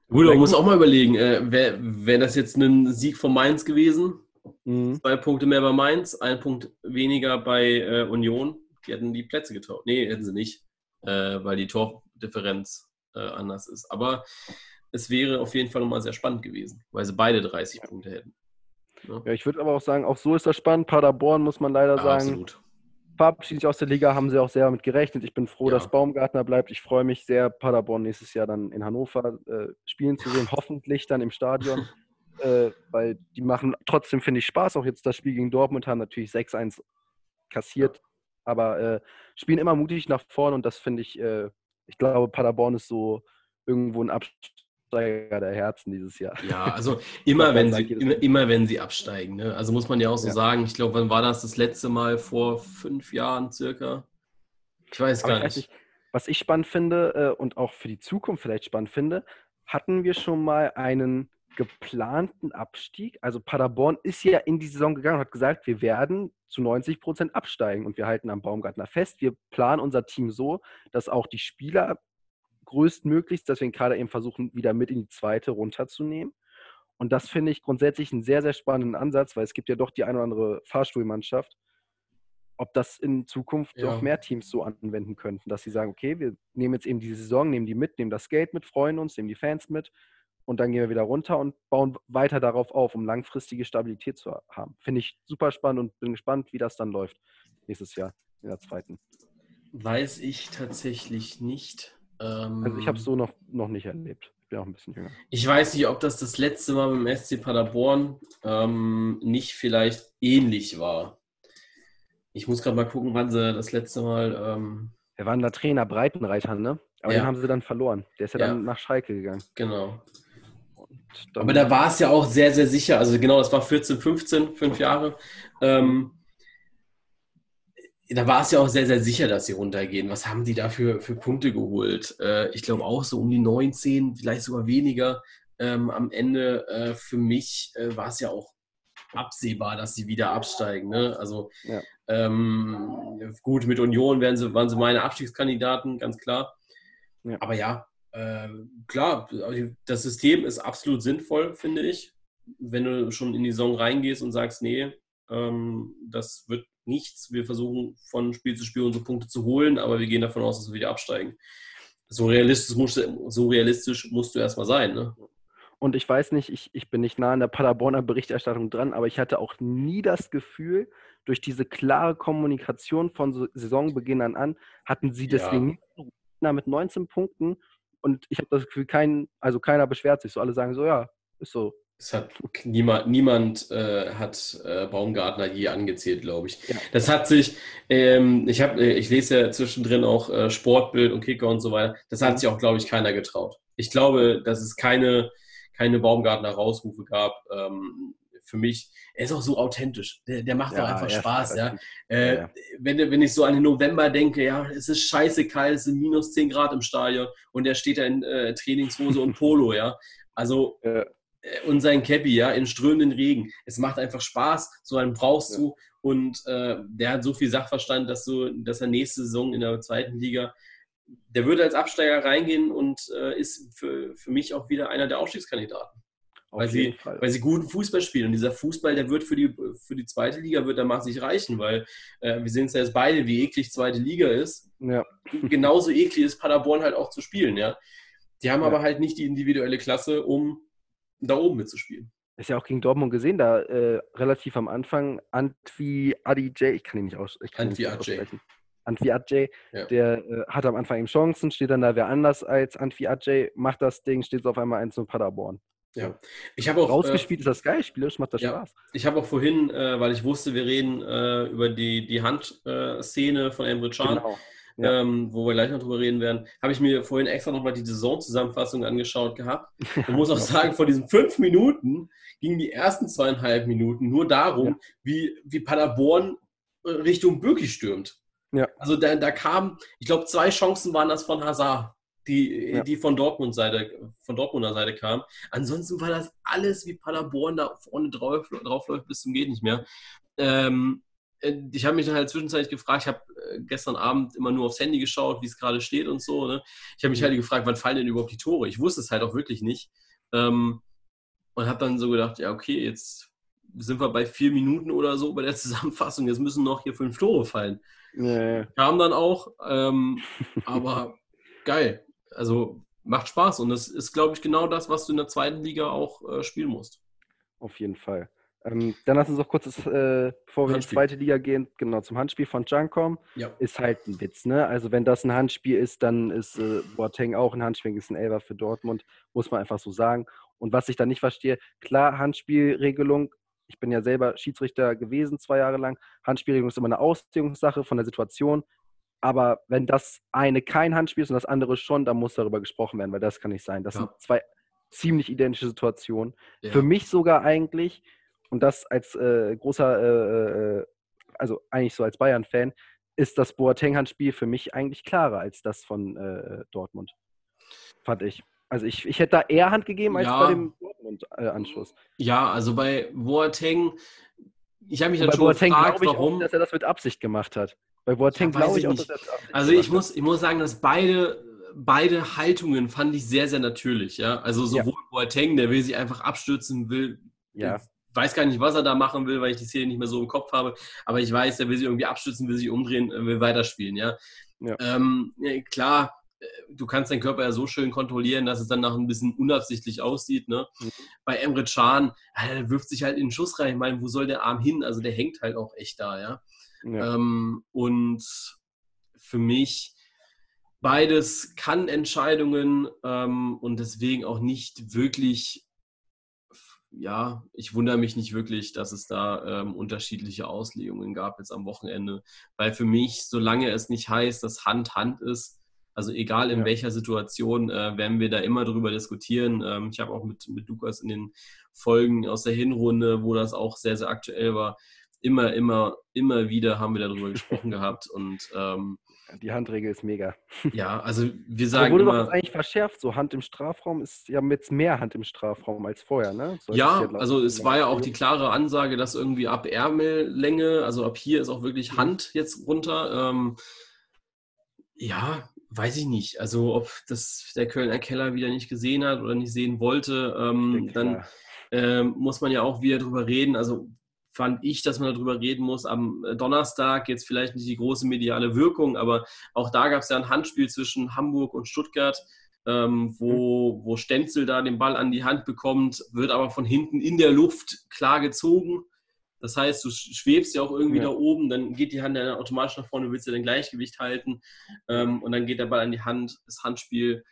Gut, man muss auch mal überlegen, äh, wäre wär das jetzt ein Sieg von Mainz gewesen? Mhm. Zwei Punkte mehr bei Mainz, ein Punkt weniger bei äh, Union. Die hätten die Plätze getauscht. Nee, hätten sie nicht, äh, weil die Tordifferenz äh, anders ist. Aber es wäre auf jeden Fall nochmal sehr spannend gewesen, weil sie beide 30 Punkte hätten. Ja, ja ich würde aber auch sagen, auch so ist das spannend. Paderborn muss man leider ja, sagen. Absolut. Verabschiedet sich aus der Liga, haben sie auch sehr damit gerechnet. Ich bin froh, ja. dass Baumgartner bleibt. Ich freue mich sehr, Paderborn nächstes Jahr dann in Hannover äh, spielen zu sehen. Hoffentlich dann im Stadion. äh, weil die machen trotzdem, finde ich, Spaß. Auch jetzt das Spiel gegen Dortmund haben natürlich 6-1 kassiert, aber äh, spielen immer mutig nach vorne und das finde ich, äh, ich glaube, Paderborn ist so irgendwo ein Absteiger der Herzen dieses Jahr. Ja, also immer, wenn sie, immer, immer, wenn sie absteigen. Ne? Also muss man ja auch so ja. sagen, ich glaube, wann war das das letzte Mal? Vor fünf Jahren circa? Ich weiß gar ich weiß nicht. Was ich spannend finde äh, und auch für die Zukunft vielleicht spannend finde, hatten wir schon mal einen geplanten Abstieg. Also Paderborn ist ja in die Saison gegangen und hat gesagt, wir werden zu 90 Prozent absteigen und wir halten am Baumgartner fest. Wir planen unser Team so, dass auch die Spieler größtmöglichst, deswegen gerade eben versuchen, wieder mit in die zweite runterzunehmen. Und das finde ich grundsätzlich einen sehr, sehr spannenden Ansatz, weil es gibt ja doch die eine oder andere Fahrstuhlmannschaft, ob das in Zukunft ja. noch mehr Teams so anwenden könnten, dass sie sagen, okay, wir nehmen jetzt eben die Saison, nehmen die mit, nehmen das Geld mit, freuen uns, nehmen die Fans mit und dann gehen wir wieder runter und bauen weiter darauf auf, um langfristige Stabilität zu haben. Finde ich super spannend und bin gespannt, wie das dann läuft nächstes Jahr in der zweiten. Weiß ich tatsächlich nicht. Ähm, also ich habe es so noch, noch nicht erlebt. Ich bin auch ein bisschen jünger. Ich weiß nicht, ob das das letzte Mal beim SC Paderborn ähm, nicht vielleicht ähnlich war. Ich muss gerade mal gucken, wann sie das letzte Mal. Ähm, Wir waren da Trainer Breitenreiter, ne? Aber ja. den haben sie dann verloren. Der ist ja, ja. dann nach Schalke gegangen. Genau. Aber da war es ja auch sehr, sehr sicher. Also genau, das war 14, 15, fünf Jahre. Ähm, da war es ja auch sehr, sehr sicher, dass sie runtergehen. Was haben die da für, für Punkte geholt? Äh, ich glaube auch so um die 19, vielleicht sogar weniger. Ähm, am Ende äh, für mich äh, war es ja auch absehbar, dass sie wieder absteigen. Ne? Also ja. ähm, gut, mit Union wären sie, waren sie meine Abstiegskandidaten, ganz klar. Ja. Aber ja, äh, klar, das System ist absolut sinnvoll, finde ich. Wenn du schon in die Saison reingehst und sagst, nee, ähm, das wird nichts. Wir versuchen von Spiel zu Spiel unsere Punkte zu holen, aber wir gehen davon aus, dass wir wieder absteigen. So realistisch musst, so realistisch musst du erstmal sein. Ne? Und ich weiß nicht, ich, ich bin nicht nah an der Paderborner Berichterstattung dran, aber ich hatte auch nie das Gefühl, durch diese klare Kommunikation von Saisonbeginn an, hatten sie deswegen ja. mit 19 Punkten und ich habe das Gefühl, kein, also keiner beschwert sich. So alle sagen so, ja, ist so. Es hat niemand, niemand äh, hat äh, Baumgartner je angezählt, glaube ich. Ja. Das hat sich, ähm, ich habe, äh, ich lese ja zwischendrin auch äh, Sportbild und Kicker und so weiter. Das hat mhm. sich auch, glaube ich, keiner getraut. Ich glaube, dass es keine, keine Baumgartner Rausrufe gab. Ähm, für mich, er ist auch so authentisch. Der, der macht ja, doch einfach Spaß, ja. Äh, ja. Wenn, wenn ich so an den November denke, ja, es ist scheiße kalt, es sind minus 10 Grad im Stadion und er steht da in äh, Trainingshose und Polo, ja. Also, ja. Und sein Cappy, ja, in strömenden Regen. Es macht einfach Spaß, so einen brauchst du. Und äh, der hat so viel Sachverstand, dass, du, dass er nächste Saison in der zweiten Liga der würde als Absteiger reingehen und äh, ist für, für mich auch wieder einer der Aufstiegskandidaten weil sie, weil sie guten Fußball spielen. Und dieser Fußball, der wird für die, für die zweite Liga wird da maßig reichen, weil äh, wir sehen es ja jetzt beide, wie eklig zweite Liga ist. Ja. Genauso eklig ist Paderborn halt auch zu spielen, ja. Die haben ja. aber halt nicht die individuelle Klasse, um da oben mitzuspielen. Ist ja auch gegen Dortmund gesehen, da äh, relativ am Anfang Antwi Adij, ich kann ihn nicht, aus, ich kann Antwi nicht aussprechen. Antwi Adjei, ja. der äh, hat am Anfang eben Chancen, steht dann da wer anders als Antwi Adjei, macht das Ding, steht auf einmal 1 zu Paderborn. Ja, ich habe auch. Rausgespielt äh, ist das geil, spielerisch macht das ja, Spaß. Ich habe auch vorhin, äh, weil ich wusste, wir reden äh, über die, die Handszene von Emre Can, genau. Ja. ähm, wo wir gleich noch drüber reden werden, habe ich mir vorhin extra nochmal die Saisonzusammenfassung angeschaut gehabt und muss auch sagen, vor diesen fünf Minuten gingen die ersten zweieinhalb Minuten nur darum, ja. wie, wie Paderborn Richtung Bürki stürmt. Ja. Also da, da kam, ich glaube, zwei Chancen waren das von Hazard, die, ja. die von Dortmund Seite, von Dortmunder Seite kamen. Ansonsten war das alles wie Paderborn da vorne drauf, draufläuft bis zum geht nicht mehr. Ähm, äh, ich habe mich dann halt zwischenzeitlich gefragt, ich habe äh, gestern Abend immer nur aufs Handy geschaut, wie es gerade steht und so. Ne? Ich habe mich halt gefragt, wann fallen denn überhaupt die Tore? Ich wusste es halt auch wirklich nicht. Ähm, und habe dann so gedacht, ja, okay, jetzt sind wir bei vier Minuten oder so bei der Zusammenfassung, jetzt müssen noch hier fünf Tore fallen. Nee. Kam dann auch, ähm, aber geil. Also macht Spaß und das ist, glaube ich, genau das, was du in der zweiten Liga auch äh, spielen musst. Auf jeden Fall. Ähm, dann lass uns noch kurz, äh, bevor wir Handspiel. in die zweite Liga gehen, genau zum Handspiel von Juncom. Ja. Ist halt ein Witz, ne? Also wenn das ein Handspiel ist, dann ist äh, Boateng auch ein Handspiel, ist ein Elber für Dortmund, muss man einfach so sagen. Und was ich da nicht verstehe, klar, Handspielregelung, ich bin ja selber Schiedsrichter gewesen zwei Jahre lang, Handspielregelung ist immer eine Auslegungssache von der Situation. Aber wenn das eine kein Handspiel ist und das andere schon, dann muss darüber gesprochen werden, weil das kann nicht sein. Das ja. sind zwei ziemlich identische Situationen. Ja. Für mich sogar eigentlich und das als äh, großer, äh, äh, also eigentlich so als Bayern-Fan, ist das Boateng-Handspiel für mich eigentlich klarer als das von äh, Dortmund. Fand ich. Also ich, ich hätte da eher Hand gegeben als ja. bei dem Dortmund-Anschluss. ja, also bei Boateng, ich habe mich dann schon Boateng gefragt, ich warum. Auch, dass er das mit Absicht gemacht hat. Bei Boateng ja, glaube ich, auch, dass er das Absicht Also ich muss, ich muss sagen, dass beide beide Haltungen fand ich sehr, sehr natürlich. Ja? Also sowohl ja. Boateng, der will sich einfach abstürzen, will, ja weiß gar nicht, was er da machen will, weil ich die Szene nicht mehr so im Kopf habe. Aber ich weiß, er will sich irgendwie abstützen, will sich umdrehen, äh, will weiterspielen. Ja, ja. Ähm, klar. Äh, du kannst deinen Körper ja so schön kontrollieren, dass es dann nach ein bisschen unabsichtlich aussieht. Ne? Mhm. Bei Emre Can, er wirft sich halt in den Schuss rein. Ich meine, wo soll der Arm hin? Also der hängt halt auch echt da, ja. ja. Ähm, und für mich beides kann Entscheidungen ähm, und deswegen auch nicht wirklich ja, ich wundere mich nicht wirklich, dass es da ähm, unterschiedliche Auslegungen gab jetzt am Wochenende. Weil für mich, solange es nicht heißt, dass Hand Hand ist, also egal in ja. welcher Situation, äh, werden wir da immer drüber diskutieren. Ähm, ich habe auch mit, mit Lukas in den Folgen aus der Hinrunde, wo das auch sehr, sehr aktuell war, immer, immer, immer wieder haben wir darüber gesprochen gehabt. Und ähm, die Handregel ist mega. Ja, also wir sagen Aber wurde immer... doch eigentlich verschärft, so Hand im Strafraum ist ja jetzt mehr Hand im Strafraum als vorher, ne? So ja, ja also es war ja auch die klare Ansage, dass irgendwie ab Ärmellänge, also ab hier ist auch wirklich mhm. Hand jetzt runter. Ähm, ja, weiß ich nicht. Also ob das der Kölner Keller wieder nicht gesehen hat oder nicht sehen wollte, ähm, dann ähm, muss man ja auch wieder drüber reden. Also fand ich, dass man darüber reden muss. Am Donnerstag jetzt vielleicht nicht die große mediale Wirkung, aber auch da gab es ja ein Handspiel zwischen Hamburg und Stuttgart, ähm, wo, wo Stenzel da den Ball an die Hand bekommt, wird aber von hinten in der Luft klar gezogen. Das heißt, du schwebst ja auch irgendwie ja. da oben, dann geht die Hand dann automatisch nach vorne, willst ja dein Gleichgewicht halten ähm, und dann geht der Ball an die Hand, das Handspiel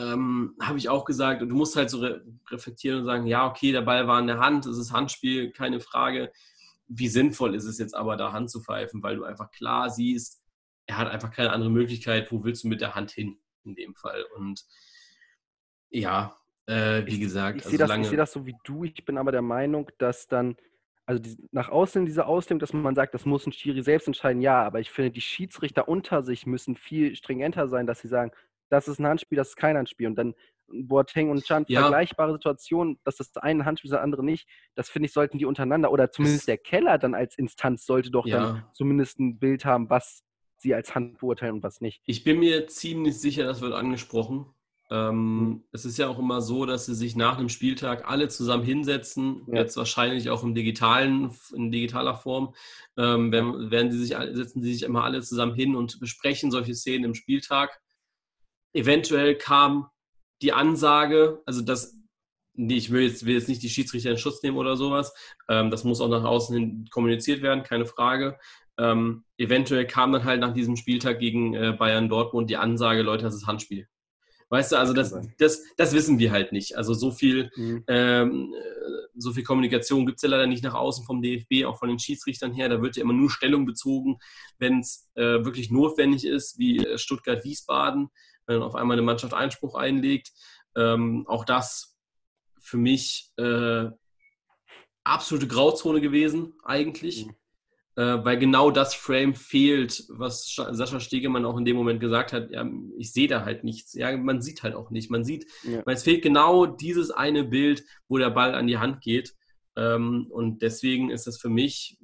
ähm, habe ich auch gesagt, und du musst halt so re reflektieren und sagen, ja, okay, der Ball war in der Hand, es ist Handspiel, keine Frage. Wie sinnvoll ist es jetzt aber, da Hand zu pfeifen, weil du einfach klar siehst, er hat einfach keine andere Möglichkeit, wo willst du mit der Hand hin in dem Fall. Und ja, äh, wie gesagt, ich, ich also sehe das, seh das so wie du, ich bin aber der Meinung, dass dann also die, nach außen diese Auslegung, dass man sagt, das muss ein Schiri selbst entscheiden, ja, aber ich finde, die Schiedsrichter unter sich müssen viel stringenter sein, dass sie sagen, das ist ein Handspiel, das ist kein Handspiel. Und dann Boateng und Chan, ja. vergleichbare Situationen, dass das eine Handspiel ist, das andere nicht. Das finde ich, sollten die untereinander, oder zumindest der Keller dann als Instanz sollte doch ja. dann zumindest ein Bild haben, was sie als Hand beurteilen und was nicht. Ich bin mir ziemlich sicher, das wird angesprochen. Ähm, mhm. Es ist ja auch immer so, dass sie sich nach einem Spieltag alle zusammen hinsetzen, ja. jetzt wahrscheinlich auch im digitalen, in digitaler Form, ähm, werden, werden sie sich, setzen sie sich immer alle zusammen hin und besprechen solche Szenen im Spieltag eventuell kam die Ansage, also das, nee, ich will jetzt, will jetzt nicht die Schiedsrichter in Schutz nehmen oder sowas, ähm, das muss auch nach außen hin kommuniziert werden, keine Frage. Ähm, eventuell kam dann halt nach diesem Spieltag gegen äh, Bayern Dortmund die Ansage, Leute, das ist Handspiel. Weißt du, also das, das, das wissen wir halt nicht. Also so viel, mhm. ähm, so viel Kommunikation gibt es ja leider nicht nach außen vom DFB, auch von den Schiedsrichtern her. Da wird ja immer nur Stellung bezogen, wenn es äh, wirklich notwendig ist, wie äh, Stuttgart-Wiesbaden wenn auf einmal eine Mannschaft Einspruch einlegt. Ähm, auch das für mich äh, absolute Grauzone gewesen, eigentlich. Mhm. äh, weil genau das Frame fehlt, was Sascha Stegemann auch in dem Moment gesagt hat. Ja, ich sehe da halt nichts. Ja, man sieht halt auch nicht. Man sieht, ja. es fehlt genau dieses eine Bild, wo der Ball an die Hand geht. Ähm, und deswegen ist das für mich,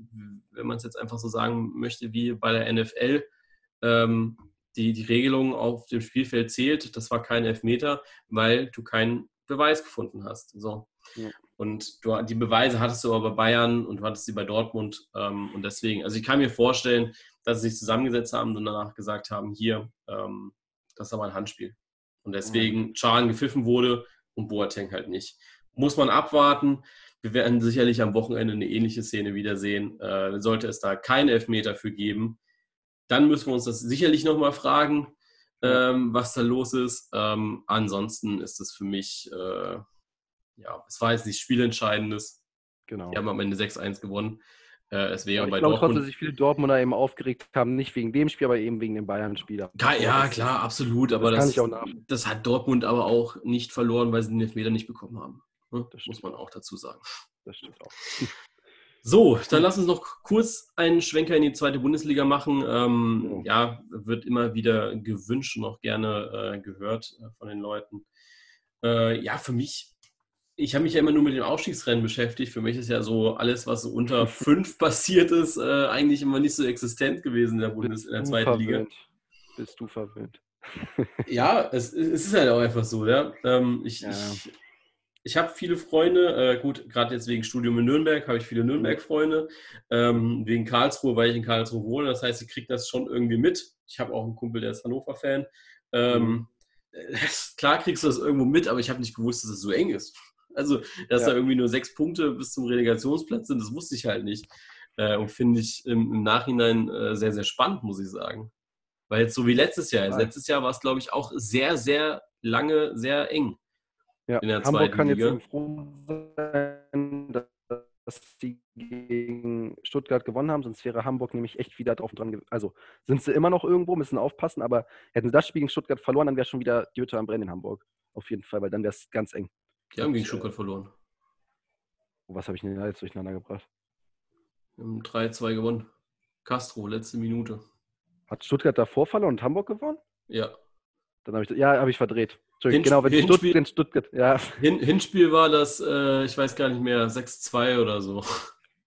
wenn man es jetzt einfach so sagen möchte, wie bei der NFL, ähm, die, die Regelung auf dem Spielfeld zählt. Das war kein Elfmeter, weil du keinen Beweis gefunden hast. So. Ja. Und du, die Beweise hattest du aber bei Bayern und du hattest sie bei Dortmund. Ähm, und deswegen, also ich kann mir vorstellen, dass sie sich zusammengesetzt haben und danach gesagt haben, hier, ähm, das ist aber ein Handspiel. Und deswegen Chan gepfiffen wurde und Boateng halt nicht. Muss man abwarten. Wir werden sicherlich am Wochenende eine ähnliche Szene wiedersehen. Äh, sollte es da keinen Elfmeter für geben, dann müssen wir uns das sicherlich nochmal fragen, ähm, was da los ist. Ähm, ansonsten ist es für mich, äh, ja, es war jetzt nichts Spielentscheidendes. Genau. Die haben am Ende 6-1 gewonnen. Äh, es wäre ich bei glaube trotzdem, dass sich viele Dortmunder eben aufgeregt haben, nicht wegen dem Spiel, aber eben wegen dem Bayern-Spieler. Ja, klar, absolut. Aber das, das, das, hat Dortmund aber auch nicht verloren, weil sie den Elfmeter nicht bekommen haben. Ne? Das muss man auch dazu sagen. Das stimmt auch. So, dann lass uns noch kurz einen Schwenker in die zweite Bundesliga machen. Ähm, ja, wird immer wieder gewünscht und auch gerne äh, gehört äh, von den Leuten. Äh, ja, für mich, ich habe mich ja immer nur mit dem Aufstiegsrennen beschäftigt. Für mich ist ja so alles, was so unter fünf passiert ist, äh, eigentlich immer nicht so existent gewesen in der, Bundes in der zweiten. Liga. Bist du verwöhnt? ja, es, es, ist halt auch einfach so. Ja? Ähm, ich, ja. ich ich habe viele Freunde, äh, gut, gerade jetzt wegen Studium in Nürnberg habe ich viele Nürnberg-Freunde. Ähm, wegen Karlsruhe, weil ich in Karlsruhe wohne. Das heißt, ich kriege das schon irgendwie mit. Ich habe auch einen Kumpel, der ist Hannover-Fan. Ähm, mhm. Klar kriegst du das irgendwo mit, aber ich habe nicht gewusst, dass es so eng ist. Also, dass ja. da irgendwie nur sechs Punkte bis zum Relegationsplatz sind, das wusste ich halt nicht. Äh, und finde ich im, im Nachhinein äh, sehr, sehr spannend, muss ich sagen. Weil jetzt so wie letztes Jahr. Letztes Jahr war es, glaube ich, auch sehr, sehr lange, sehr eng. Ja, in der Hamburg kann Liga. jetzt froh sein, dass sie gegen Stuttgart gewonnen haben, sonst wäre Hamburg nämlich echt wieder drauf dran. Also sind sie immer noch irgendwo, müssen aufpassen, aber hätten sie das Spiel gegen Stuttgart verloren, dann wäre schon wieder die Hütte am Brennen in Hamburg. Auf jeden Fall, weil dann wäre es ganz eng. Die haben gegen äh, Stuttgart verloren. Was habe ich denn da jetzt durcheinander gebracht? Wir haben 3-2 gewonnen. Castro, letzte Minute. Hat Stuttgart davor verloren und Hamburg gewonnen? Ja. Dann habe ich, ja, habe ich verdreht. Hin, genau, wenn Hinspiel, Stuttgart, Stuttgart, ja. Hin, Hinspiel war das, äh, ich weiß gar nicht mehr, 6-2 oder so.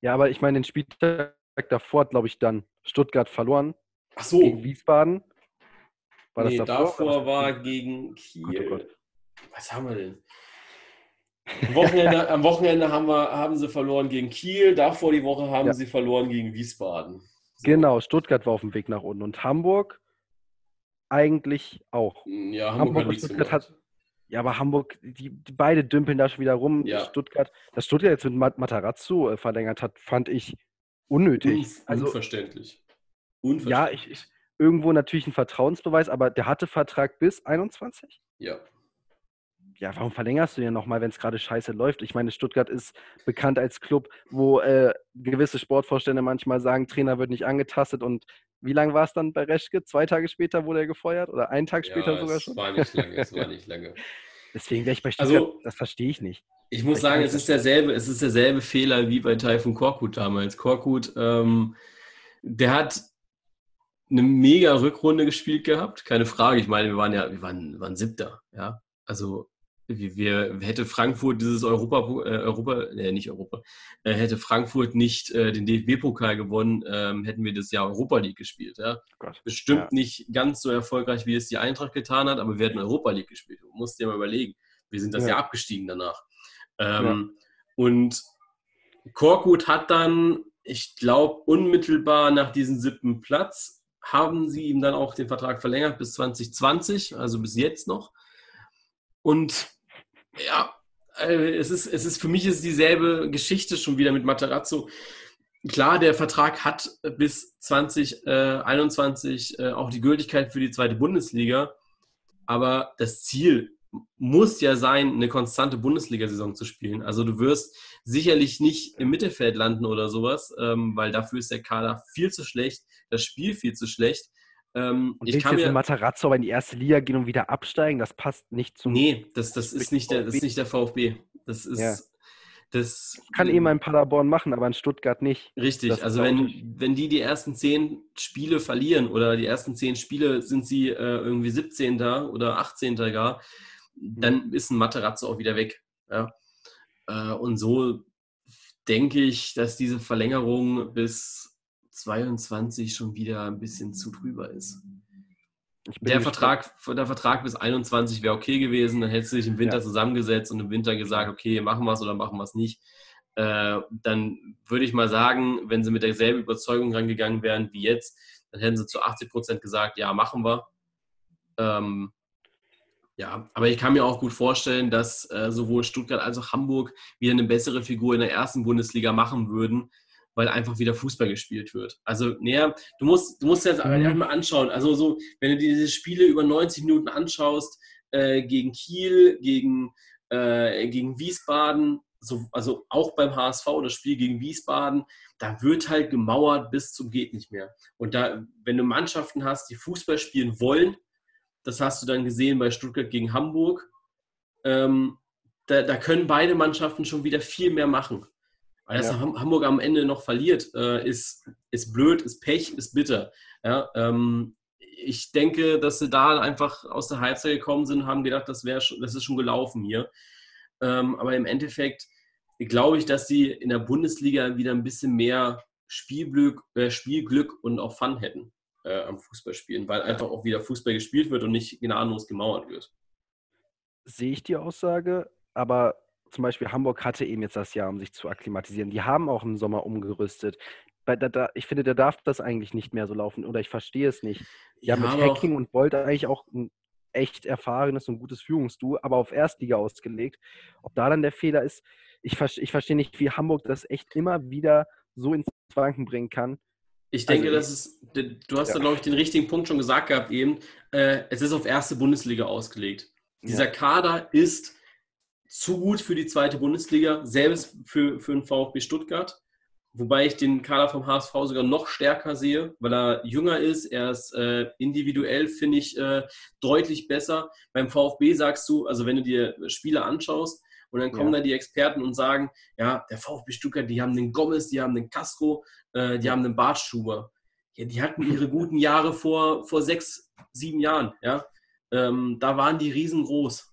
Ja, aber ich meine, den Spieltag davor hat, glaube ich, dann Stuttgart verloren. Ach so. Gegen Wiesbaden. War nee, das davor? davor war gegen Kiel. Gott, oh Gott. Was haben wir denn? Am Wochenende, am Wochenende haben, wir, haben sie verloren gegen Kiel, davor die Woche haben ja. sie verloren gegen Wiesbaden. So. Genau, Stuttgart war auf dem Weg nach unten und Hamburg eigentlich auch. Ja, Hamburg, Hamburg hat Stuttgart hat, ja, aber Hamburg, die, die, beide dümpeln da schon wieder rum. Ja. Stuttgart, dass Stuttgart jetzt mit Matarazzo äh, verlängert hat, fand ich unnötig. Unf also, unverständlich. unverständlich. Ja, ich, ich, irgendwo natürlich ein Vertrauensbeweis, aber der hatte Vertrag bis 21? Ja ja, warum verlängerst du den nochmal, wenn es gerade scheiße läuft? Ich meine, Stuttgart ist bekannt als Club, wo äh, gewisse Sportvorstände manchmal sagen, Trainer wird nicht angetastet und wie lange war es dann bei Reschke? Zwei Tage später wurde er gefeuert oder einen Tag später ja, sogar schon? Es war nicht lange, es war nicht lange. Deswegen wäre ich bei Stuttgart, also, das verstehe ich nicht. Ich muss sagen, es ist derselbe, es ist derselbe Fehler wie bei Taifun Korkut damals. Korkut, ähm, der hat eine mega Rückrunde gespielt gehabt, keine Frage. Ich meine, wir waren ja, wir waren, waren Siebter, ja. Also wie wir, hätte Frankfurt dieses Europa, äh, Europa, äh, nicht Europa, äh, hätte Frankfurt nicht äh, den DFB-Pokal gewonnen, ähm, hätten wir das Jahr Europa League gespielt. Ja? Gott, Bestimmt ja. nicht ganz so erfolgreich, wie es die Eintracht getan hat, aber wir hätten Europa League gespielt. Du musst dir mal überlegen. Wir sind das ja. Jahr abgestiegen danach. Ähm. Und Korkut hat dann, ich glaube, unmittelbar nach diesem siebten Platz, haben sie ihm dann auch den Vertrag verlängert bis 2020, also bis jetzt noch. Und ja, äh, es ist, es ist für mich ist dieselbe Geschichte schon wieder mit Materazzo. Klar, der Vertrag hat bis 2021 äh, auch die Gültigkeit für die zweite Bundesliga, aber das Ziel muss ja sein, eine konstante Bundesliga-Saison zu spielen. Also du wirst sicherlich nicht im Mittelfeld landen oder sowas, ähm, weil dafür ist der Kader viel zu schlecht, das Spiel viel zu schlecht. Ähm, und ich kann jetzt mir Matarazzo aber in die erste Liga gehen und wieder absteigen, das passt nicht zum. Nee, das, das, ist, nicht der, das ist nicht der VfB. Das ist. Ja. das kann eben ein Paderborn machen, aber in Stuttgart nicht. Richtig, das also wenn, wenn die die ersten zehn Spiele verlieren oder die ersten zehn Spiele sind sie äh, irgendwie 17. oder 18. gar, mhm. dann ist ein Materazzo auch wieder weg. Ja? Äh, und so denke ich, dass diese Verlängerung bis 22 schon wieder ein bisschen zu drüber ist. Der Vertrag, der Vertrag bis 21 wäre okay gewesen, dann hättest du dich im Winter ja. zusammengesetzt und im Winter gesagt, okay, machen wir es oder machen wir es nicht. Äh, dann würde ich mal sagen, wenn sie mit derselben Überzeugung rangegangen wären wie jetzt, dann hätten sie zu 80 Prozent gesagt, ja, machen wir. Ähm, ja, aber ich kann mir auch gut vorstellen, dass äh, sowohl Stuttgart als auch Hamburg wieder eine bessere Figur in der ersten Bundesliga machen würden, weil einfach wieder Fußball gespielt wird. Also, näher, du musst, du musst jetzt mhm. mal anschauen. Also, so, wenn du dir diese Spiele über 90 Minuten anschaust, äh, gegen Kiel, gegen, äh, gegen Wiesbaden, so, also auch beim HSV das Spiel gegen Wiesbaden, da wird halt gemauert bis zum geht nicht mehr. Und da, wenn du Mannschaften hast, die Fußball spielen wollen, das hast du dann gesehen bei Stuttgart gegen Hamburg, ähm, da, da, können beide Mannschaften schon wieder viel mehr machen. Weil dass ja. Hamburg am Ende noch verliert, äh, ist, ist blöd, ist Pech, ist bitter. Ja, ähm, ich denke, dass sie da einfach aus der Halbzeit gekommen sind und haben gedacht, das, schon, das ist schon gelaufen hier. Ähm, aber im Endeffekt glaube ich, dass sie in der Bundesliga wieder ein bisschen mehr Spielglück, äh, Spielglück und auch Fun hätten äh, am Fußballspielen, weil einfach auch wieder Fußball gespielt wird und nicht gnadenlos gemauert wird. Sehe ich die Aussage, aber zum Beispiel Hamburg hatte eben jetzt das Jahr, um sich zu akklimatisieren. Die haben auch im Sommer umgerüstet. Ich finde, da darf das eigentlich nicht mehr so laufen oder ich verstehe es nicht. Die ja, haben mit Hacking und Bolt eigentlich auch ein echt erfahrenes und gutes Führungsduo, aber auf Erstliga ausgelegt. Ob da dann der Fehler ist, ich, ich verstehe nicht, wie Hamburg das echt immer wieder so ins Wanken bringen kann. Ich denke, also, das ist, du hast ja. da, glaube ich, den richtigen Punkt schon gesagt gehabt eben. Äh, es ist auf erste Bundesliga ausgelegt. Dieser ja. Kader ist zu gut für die zweite Bundesliga, selbst für, für den VfB Stuttgart. Wobei ich den Kader vom HSV sogar noch stärker sehe, weil er jünger ist. Er ist äh, individuell, finde ich, äh, deutlich besser. Beim VfB sagst du, also wenn du dir Spiele anschaust, und dann kommen ja. da die Experten und sagen, ja, der VfB Stuttgart, die haben den Gomez, die haben den Castro, äh, die haben den Bartschuber. Ja, die hatten ihre guten Jahre vor, vor sechs, sieben Jahren. Ja? Ähm, da waren die riesengroß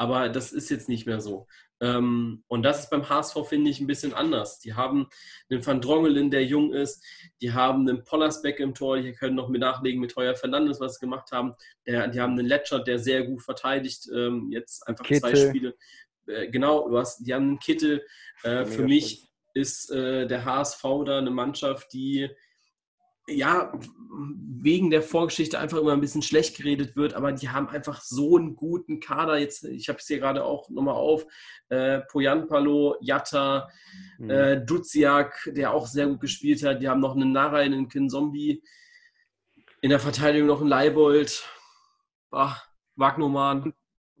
aber das ist jetzt nicht mehr so. Ähm, und das ist beim HSV, finde ich, ein bisschen anders. Die haben einen Van Drongelen, der jung ist, die haben einen Pollersbeck im Tor, die können noch mit nachlegen mit Heuer Fernandes, was sie gemacht haben. Der, die haben einen Letschert, der sehr gut verteidigt, ähm, jetzt einfach Kittel. zwei Spiele. Äh, genau, du hast, die haben einen Kittel. Äh, für mich ist äh, der HSV da eine Mannschaft, die ja, wegen der Vorgeschichte einfach immer ein bisschen schlecht geredet wird, aber die haben einfach so einen guten Kader. Jetzt, ich habe es hier gerade auch nochmal auf. Äh, Poyanpalo, Jatta, mhm. äh, Duziak, der auch sehr gut gespielt hat. Die haben noch einen Nara, einen Kinzombie. In der Verteidigung noch einen Leibold. Ach, Wagnoman.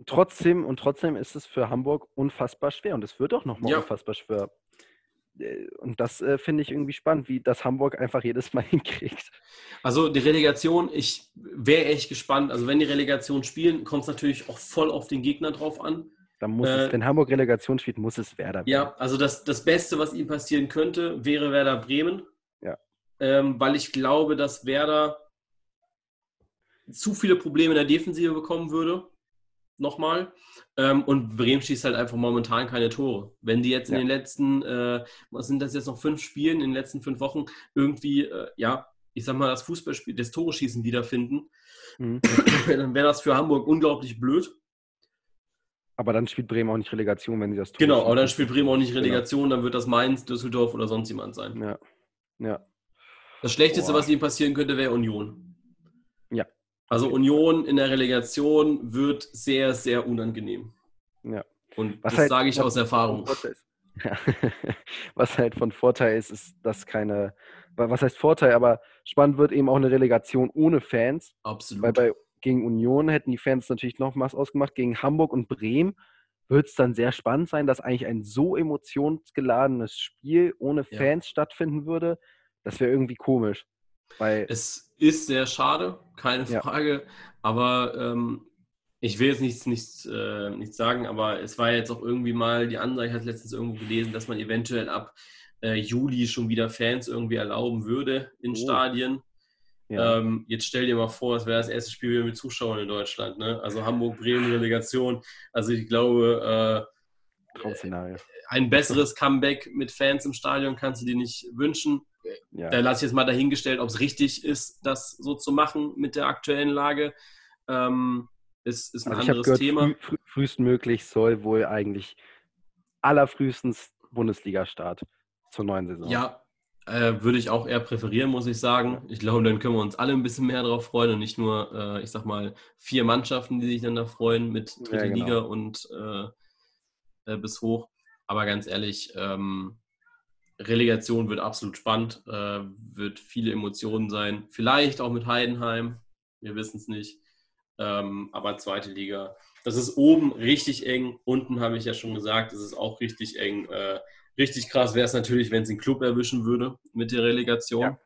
Trotzdem, und trotzdem ist es für Hamburg unfassbar schwer. Und es wird auch nochmal ja. unfassbar schwer. Äh, und das äh, finde ich irgendwie spannend, wie das Hamburg einfach jedes Mal hinkriegt. Also die Relegation, ich wäre echt gespannt. Also wenn die Relegation spielen, kommt es natürlich auch voll auf den Gegner drauf an. Dann muss äh, es, wenn Hamburg Relegation spielt, muss es Werder. Ja, also das, das Beste, was ihm passieren könnte, wäre Werder Bremen. Ja. Ähm, weil ich glaube, dass Werder zu viele Probleme in der Defensive bekommen würde nochmal. Ähm, und Bremen schießt halt einfach momentan keine Tore. Wenn die jetzt in ja. den letzten, äh, was sind das jetzt noch fünf Spielen, in den letzten fünf Wochen irgendwie, äh, ja, ich sag mal, das Fußballspiel, das Tore-Schießen wiederfinden, mhm. dann wäre das für Hamburg unglaublich blöd. Aber dann spielt Bremen auch nicht Relegation, wenn sie das tun. Genau, aber dann spielt Bremen auch nicht genau. Relegation, genau. dann wird das Mainz, Düsseldorf oder sonst jemand sein. Ja. ja. Das Schlechteste, Boah. was ihnen passieren könnte, wäre Union. Also Union in der Relegation wird sehr, sehr unangenehm. Ja. Und was das halt, sage ich aus Erfahrung. Ja. was halt von Vorteil ist, ist, dass keine, was heißt Vorteil, aber spannend wird eben auch eine Relegation ohne Fans. Absolut. Weil bei, gegen Union hätten die Fans natürlich noch was ausgemacht. Gegen Hamburg und Bremen wird es dann sehr spannend sein, dass eigentlich ein so emotionsgeladenes Spiel ohne Fans ja. stattfinden würde. Das wäre irgendwie komisch. Weil es ist sehr schade, keine ja. Frage. Aber ähm, ich will jetzt nichts, nichts, äh, nichts sagen, aber es war jetzt auch irgendwie mal die Ansage, ich hatte letztens irgendwo gelesen, dass man eventuell ab äh, Juli schon wieder Fans irgendwie erlauben würde in oh. Stadien. Ja. Ähm, jetzt stell dir mal vor, es wäre das erste Spiel wieder mit Zuschauern in Deutschland. Ne? Also Hamburg-Bremen-Relegation. Also ich glaube, äh, ein besseres Comeback mit Fans im Stadion kannst du dir nicht wünschen. Ja. Da lasse ich jetzt mal dahingestellt, ob es richtig ist, das so zu machen mit der aktuellen Lage. Ähm, ist, ist ein also anderes gehört, Thema. Früh, frühestmöglich soll wohl eigentlich allerfrühestens Bundesliga-Start zur neuen Saison. Ja, äh, würde ich auch eher präferieren, muss ich sagen. Ich glaube, dann können wir uns alle ein bisschen mehr darauf freuen und nicht nur, äh, ich sag mal, vier Mannschaften, die sich dann da freuen mit dritte ja, genau. Liga und äh, äh, bis hoch. Aber ganz ehrlich, ähm, Relegation wird absolut spannend, äh, wird viele Emotionen sein. Vielleicht auch mit Heidenheim, wir wissen es nicht. Ähm, aber zweite Liga, das ist oben richtig eng. Unten habe ich ja schon gesagt, es ist auch richtig eng. Äh, richtig krass wäre es natürlich, wenn es den Club erwischen würde mit der Relegation.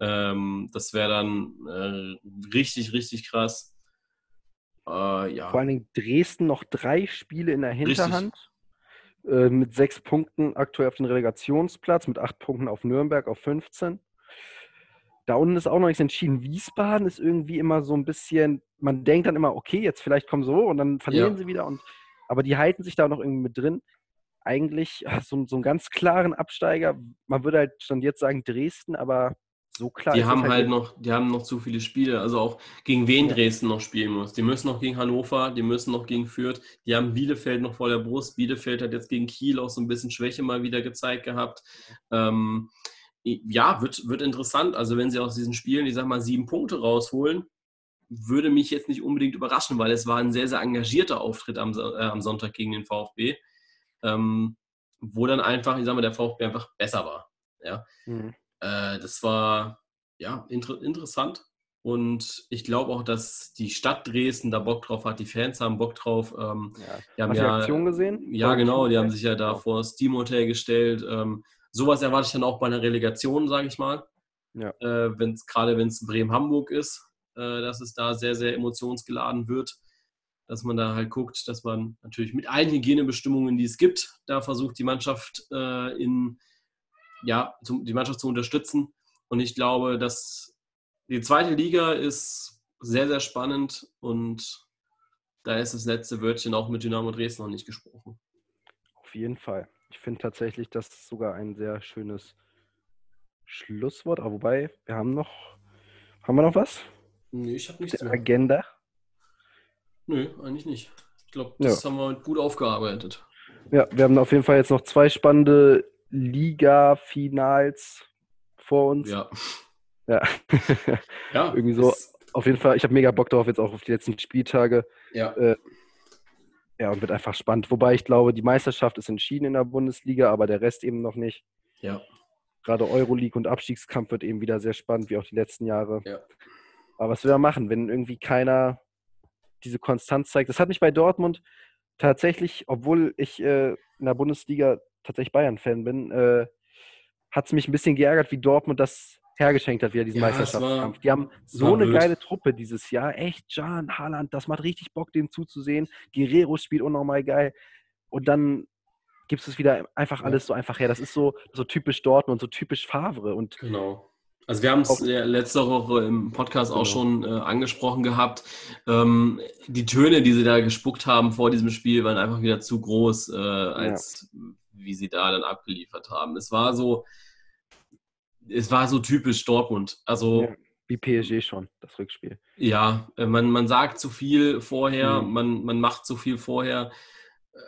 Ja. Ähm, das wäre dann äh, richtig, richtig krass. Äh, ja. Vor allen Dingen Dresden noch drei Spiele in der Hinterhand. Äh, mit sechs Punkten aktuell auf den Relegationsplatz, mit acht Punkten auf Nürnberg auf 15. Da unten ist auch noch nichts entschieden. Wiesbaden ist irgendwie immer so ein bisschen, man denkt dann immer, okay, jetzt vielleicht kommen so und dann verlieren ja. sie wieder. Und, aber die halten sich da noch irgendwie mit drin. Eigentlich so, so einen ganz klaren Absteiger. Man würde halt schon jetzt sagen Dresden, aber so klar. Die haben halt, halt noch, die haben noch zu viele Spiele. Also auch gegen wen ja. Dresden noch spielen muss. Die müssen noch gegen Hannover, die müssen noch gegen Fürth. Die haben Bielefeld noch vor der Brust. Bielefeld hat jetzt gegen Kiel auch so ein bisschen Schwäche mal wieder gezeigt gehabt. Ähm, ja, wird, wird interessant. Also wenn sie aus diesen Spielen, ich sag mal, sieben Punkte rausholen, würde mich jetzt nicht unbedingt überraschen, weil es war ein sehr, sehr engagierter Auftritt am, äh, am Sonntag gegen den VfB, ähm, wo dann einfach, ich sag mal, der VfB einfach besser war. Ja? Mhm. Äh, das war ja inter interessant. Und ich glaube auch, dass die Stadt Dresden da Bock drauf hat, die Fans haben Bock drauf. Ähm, ja. Die haben Hast ja, Aktion gesehen? Ja, genau, die haben sich ja da vor das Steam Hotel gestellt. Ähm, sowas erwarte ich dann auch bei einer Relegation, sage ich mal. Ja. Äh, wenn's, gerade wenn es Bremen-Hamburg ist, äh, dass es da sehr, sehr emotionsgeladen wird. Dass man da halt guckt, dass man natürlich mit allen Hygienebestimmungen, die es gibt, da versucht, die Mannschaft äh, in, ja, die Mannschaft zu unterstützen. Und ich glaube, dass die zweite Liga ist sehr, sehr spannend und da ist das letzte Wörtchen auch mit Dynamo Dresden noch nicht gesprochen. Auf jeden Fall. Ich finde tatsächlich, das ist sogar ein sehr schönes Schlusswort. Aber wobei, wir haben noch. Haben wir noch was? Nee, ich habe nichts mehr. Agenda? Nö, eigentlich nicht. Ich glaube, das ja. haben wir gut aufgearbeitet. Ja, wir haben auf jeden Fall jetzt noch zwei spannende Liga-Finals vor uns. Ja. Ja. ja Irgendwie so. Auf jeden Fall, ich habe mega Bock drauf, jetzt auch auf die letzten Spieltage. Ja. Äh, ja, und wird einfach spannend. Wobei ich glaube, die Meisterschaft ist entschieden in der Bundesliga, aber der Rest eben noch nicht. Ja. Gerade Euroleague und Abstiegskampf wird eben wieder sehr spannend, wie auch die letzten Jahre. Ja. Aber was will er machen, wenn irgendwie keiner diese Konstanz zeigt? Das hat mich bei Dortmund tatsächlich, obwohl ich äh, in der Bundesliga tatsächlich Bayern-Fan bin, äh, hat es mich ein bisschen geärgert, wie Dortmund das hergeschenkt hat, wieder diesen ja, Meisterschaftskampf. Die haben so eine blöd. geile Truppe dieses Jahr. Echt, Jan, Haaland, das macht richtig Bock, dem zuzusehen. Guerrero spielt unnormal geil. Und dann gibt es wieder einfach alles so einfach her. Das ist so, so typisch Dortmund, so typisch Favre. Und genau. Also wir haben es letzte Woche im Podcast auch genau. schon äh, angesprochen gehabt. Ähm, die Töne, die sie da gespuckt haben vor diesem Spiel, waren einfach wieder zu groß, äh, als ja. wie sie da dann abgeliefert haben. Es war so, es war so typisch Dortmund. Also ja, wie PSG schon, das Rückspiel. Ja, äh, man, man sagt zu viel vorher, mhm. man, man macht zu viel vorher. Äh,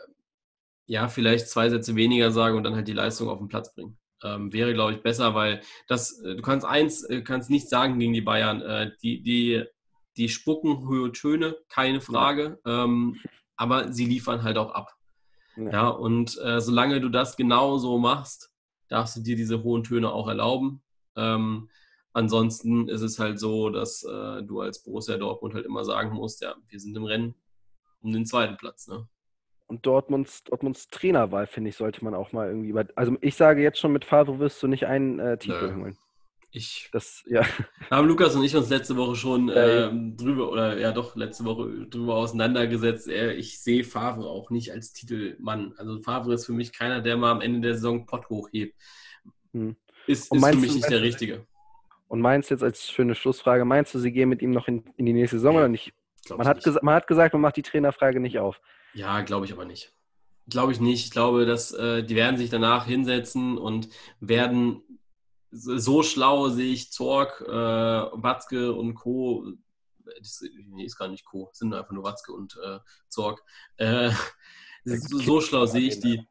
ja, vielleicht zwei Sätze weniger sagen und dann halt die Leistung auf den Platz bringen. Ähm, wäre, glaube ich, besser, weil das, äh, du kannst eins, kannst nicht sagen gegen die Bayern. Äh, die, die, die spucken hohe Töne, keine Frage, ja. ähm, aber sie liefern halt auch ab. Ja, ja und äh, solange du das genauso machst, darfst du dir diese hohen Töne auch erlauben. Ähm, ansonsten ist es halt so, dass äh, du als Borussia Dortmund halt immer sagen musst, ja, wir sind im Rennen um den zweiten Platz. Ne? Und Dortmunds, Dortmunds Trainerwahl, finde ich, sollte man auch mal irgendwie. Also ich sage jetzt schon, mit Favre wirst du nicht einen äh, Titel holen. Ich, das, ja. Haben Lukas und ich uns letzte Woche schon äh, drüber, oder ja doch, letzte Woche drüber auseinandergesetzt. Ich sehe Favre auch nicht als Titelmann. Also Favre ist für mich keiner, der mal am Ende der Saison Pott hochhebt. Hm. Ist, ist für mich nicht der Richtige. Und meinst du jetzt als schöne Schlussfrage, meinst du, sie gehen mit ihm noch in, in die nächste Saison ja, oder nicht? Man hat, nicht. man hat gesagt, man macht die Trainerfrage nicht auf. Ja, glaube ich aber nicht. Glaube ich nicht. Ich glaube, dass äh, die werden sich danach hinsetzen und werden so schlau sehe ich Zorg, äh, Watzke und Co. Das, nee, ist gar nicht Co. Sind einfach nur Watzke und äh, Zorg. Äh, so, so, schlau sehe ich die.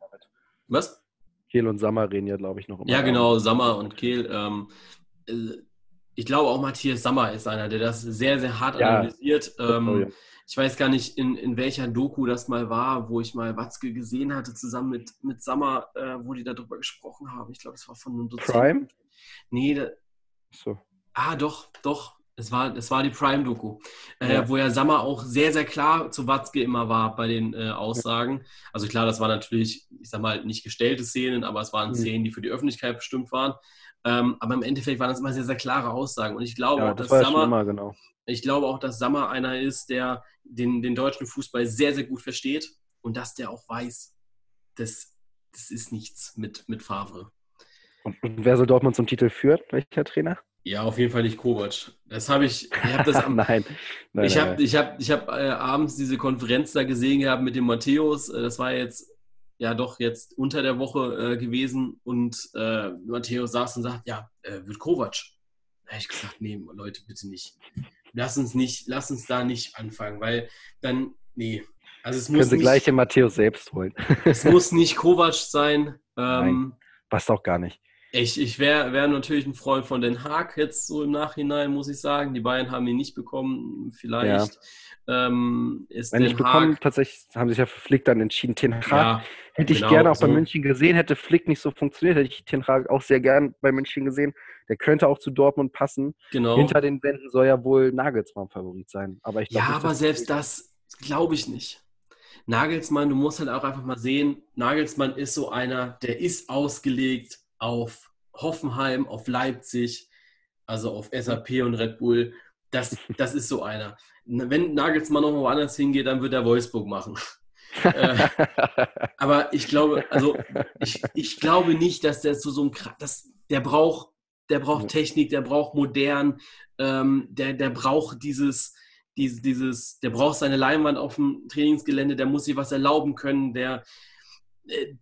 Was? Kehl und Sammer reden ja, glaube ich, noch immer. Ja, genau, Sammer und Kehl. Ähm, äh, ich glaube auch Matthias Sammer ist einer, der das sehr, sehr hart ja. analysiert. Ähm, ich weiß gar nicht, in, in welcher Doku das mal war, wo ich mal Watzke gesehen hatte, zusammen mit, mit Sammer, äh, wo die darüber gesprochen haben. Ich glaube, es war von einem Dozenten. Prime? Nee, da, so. Ah, doch, doch. Es war, es war die Prime-Doku, äh, ja. wo ja Sammer auch sehr, sehr klar zu Watzke immer war bei den äh, Aussagen. Also klar, das waren natürlich, ich sag mal, nicht gestellte Szenen, aber es waren mhm. Szenen, die für die Öffentlichkeit bestimmt waren. Ähm, aber im Endeffekt waren das immer sehr, sehr klare Aussagen. Und ich glaube ja, das dass Sammer, immer, genau. Ich glaube auch, dass Sammer einer ist, der den, den deutschen Fußball sehr, sehr gut versteht und dass der auch weiß, das, das ist nichts mit, mit Favre. Und, wer soll Dortmund zum Titel führen? Welcher Trainer? Ja, auf jeden Fall nicht Kovac. Das habe ich, ich habe das am, nein, nein, ich habe ich hab, ich hab, äh, abends diese Konferenz da gesehen gehabt mit dem Matthäus. Äh, das war jetzt ja doch jetzt unter der Woche äh, gewesen und äh, Matthäus saß und sagt, ja, äh, wird Kovac. Da habe ich gesagt, nee, Leute, bitte nicht. Lass uns nicht, lass uns da nicht anfangen, weil dann, nee. Also es muss Können Sie nicht, gleich den Matthäus selbst holen. es muss nicht Kovac sein. Ähm, Nein, passt auch gar nicht. Ich, ich wäre wär natürlich ein Freund von Den Haag jetzt so im Nachhinein, muss ich sagen. Die Bayern haben ihn nicht bekommen. Vielleicht ja. ähm, ist Wenn Den nicht bekommen, tatsächlich haben sich ja für Flick dann entschieden. Ten Hag ja, hätte ich genau, gerne auch so. bei München gesehen. Hätte Flick nicht so funktioniert, hätte ich Ten Hag auch sehr gern bei München gesehen. Der könnte auch zu Dortmund passen. Genau. Hinter den Wänden soll ja wohl Nagelsmann Favorit sein. Aber ich ja, aber selbst das glaube ich nicht. Nagelsmann, du musst halt auch einfach mal sehen, Nagelsmann ist so einer, der ist ausgelegt auf Hoffenheim, auf Leipzig, also auf SAP und Red Bull. Das, das ist so einer. Wenn Nagelsmann noch woanders hingeht, dann wird er Wolfsburg machen. äh, aber ich glaube, also ich, ich glaube nicht, dass der zu so einem das, der braucht, der braucht Technik, der braucht modern, ähm, der, der braucht dieses, dieses, dieses, der braucht seine Leinwand auf dem Trainingsgelände, der muss sich was erlauben können, der, äh,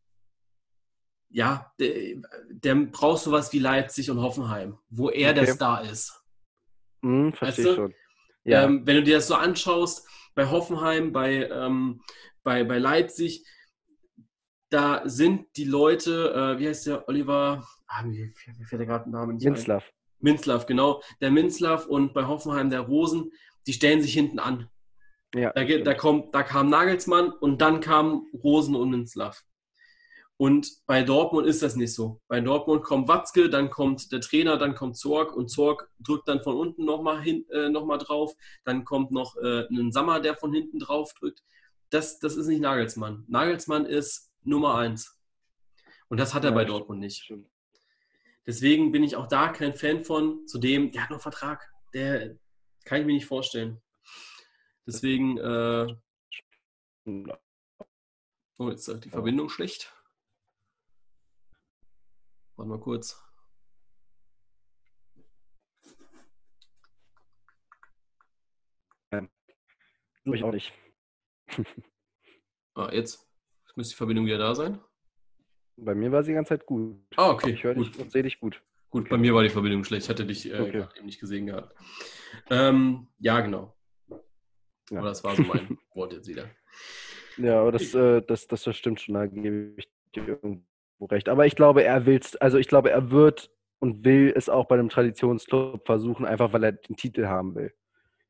ja, der, der braucht sowas wie Leipzig und Hoffenheim, wo er okay. der Star ist. Hm, verstehe weißt du? schon. Ja. Ähm, wenn du dir das so anschaust, bei Hoffenheim, bei, ähm, bei, bei Leipzig, da sind die Leute, äh, wie heißt der, Oliver, ah, mir, fällt der gerade ein Name nicht Minzlaff. Ein. Minzlaff, genau. Der Minzlaff und bei Hoffenheim der Rosen, die stellen sich hinten an. Ja, da, da, kommt, da kam Nagelsmann und dann kam Rosen und Minzlaff. Und bei Dortmund ist das nicht so. Bei Dortmund kommt Watzke, dann kommt der Trainer, dann kommt Zorg und Zorg drückt dann von unten nochmal äh, noch drauf. Dann kommt noch äh, ein Sammer, der von hinten drauf drückt. Das, das ist nicht Nagelsmann. Nagelsmann ist Nummer eins. Und das hat er ja, bei Dortmund nicht. Deswegen bin ich auch da kein Fan von. Zudem, der hat noch Vertrag. Der kann ich mir nicht vorstellen. Deswegen, äh, oh, jetzt ist die Verbindung schlecht. Warte mal kurz. Ähm, ich auch nicht. ah, jetzt müsste die Verbindung wieder da sein. Bei mir war sie die ganze Zeit gut. Ah, okay. Ich höre dich und sehe dich gut. Gut, okay. bei mir war die Verbindung schlecht. Ich hatte dich äh, okay. eben nicht gesehen gehabt. Ähm, ja, genau. Ja. Aber das war so mein Wort jetzt wieder. Ja, aber das, äh, das, das, das stimmt schon. Da gebe ich dir irgendwo recht. Aber ich glaube, er will also ich glaube, er wird und will es auch bei einem Traditionsclub versuchen, einfach weil er den Titel haben will.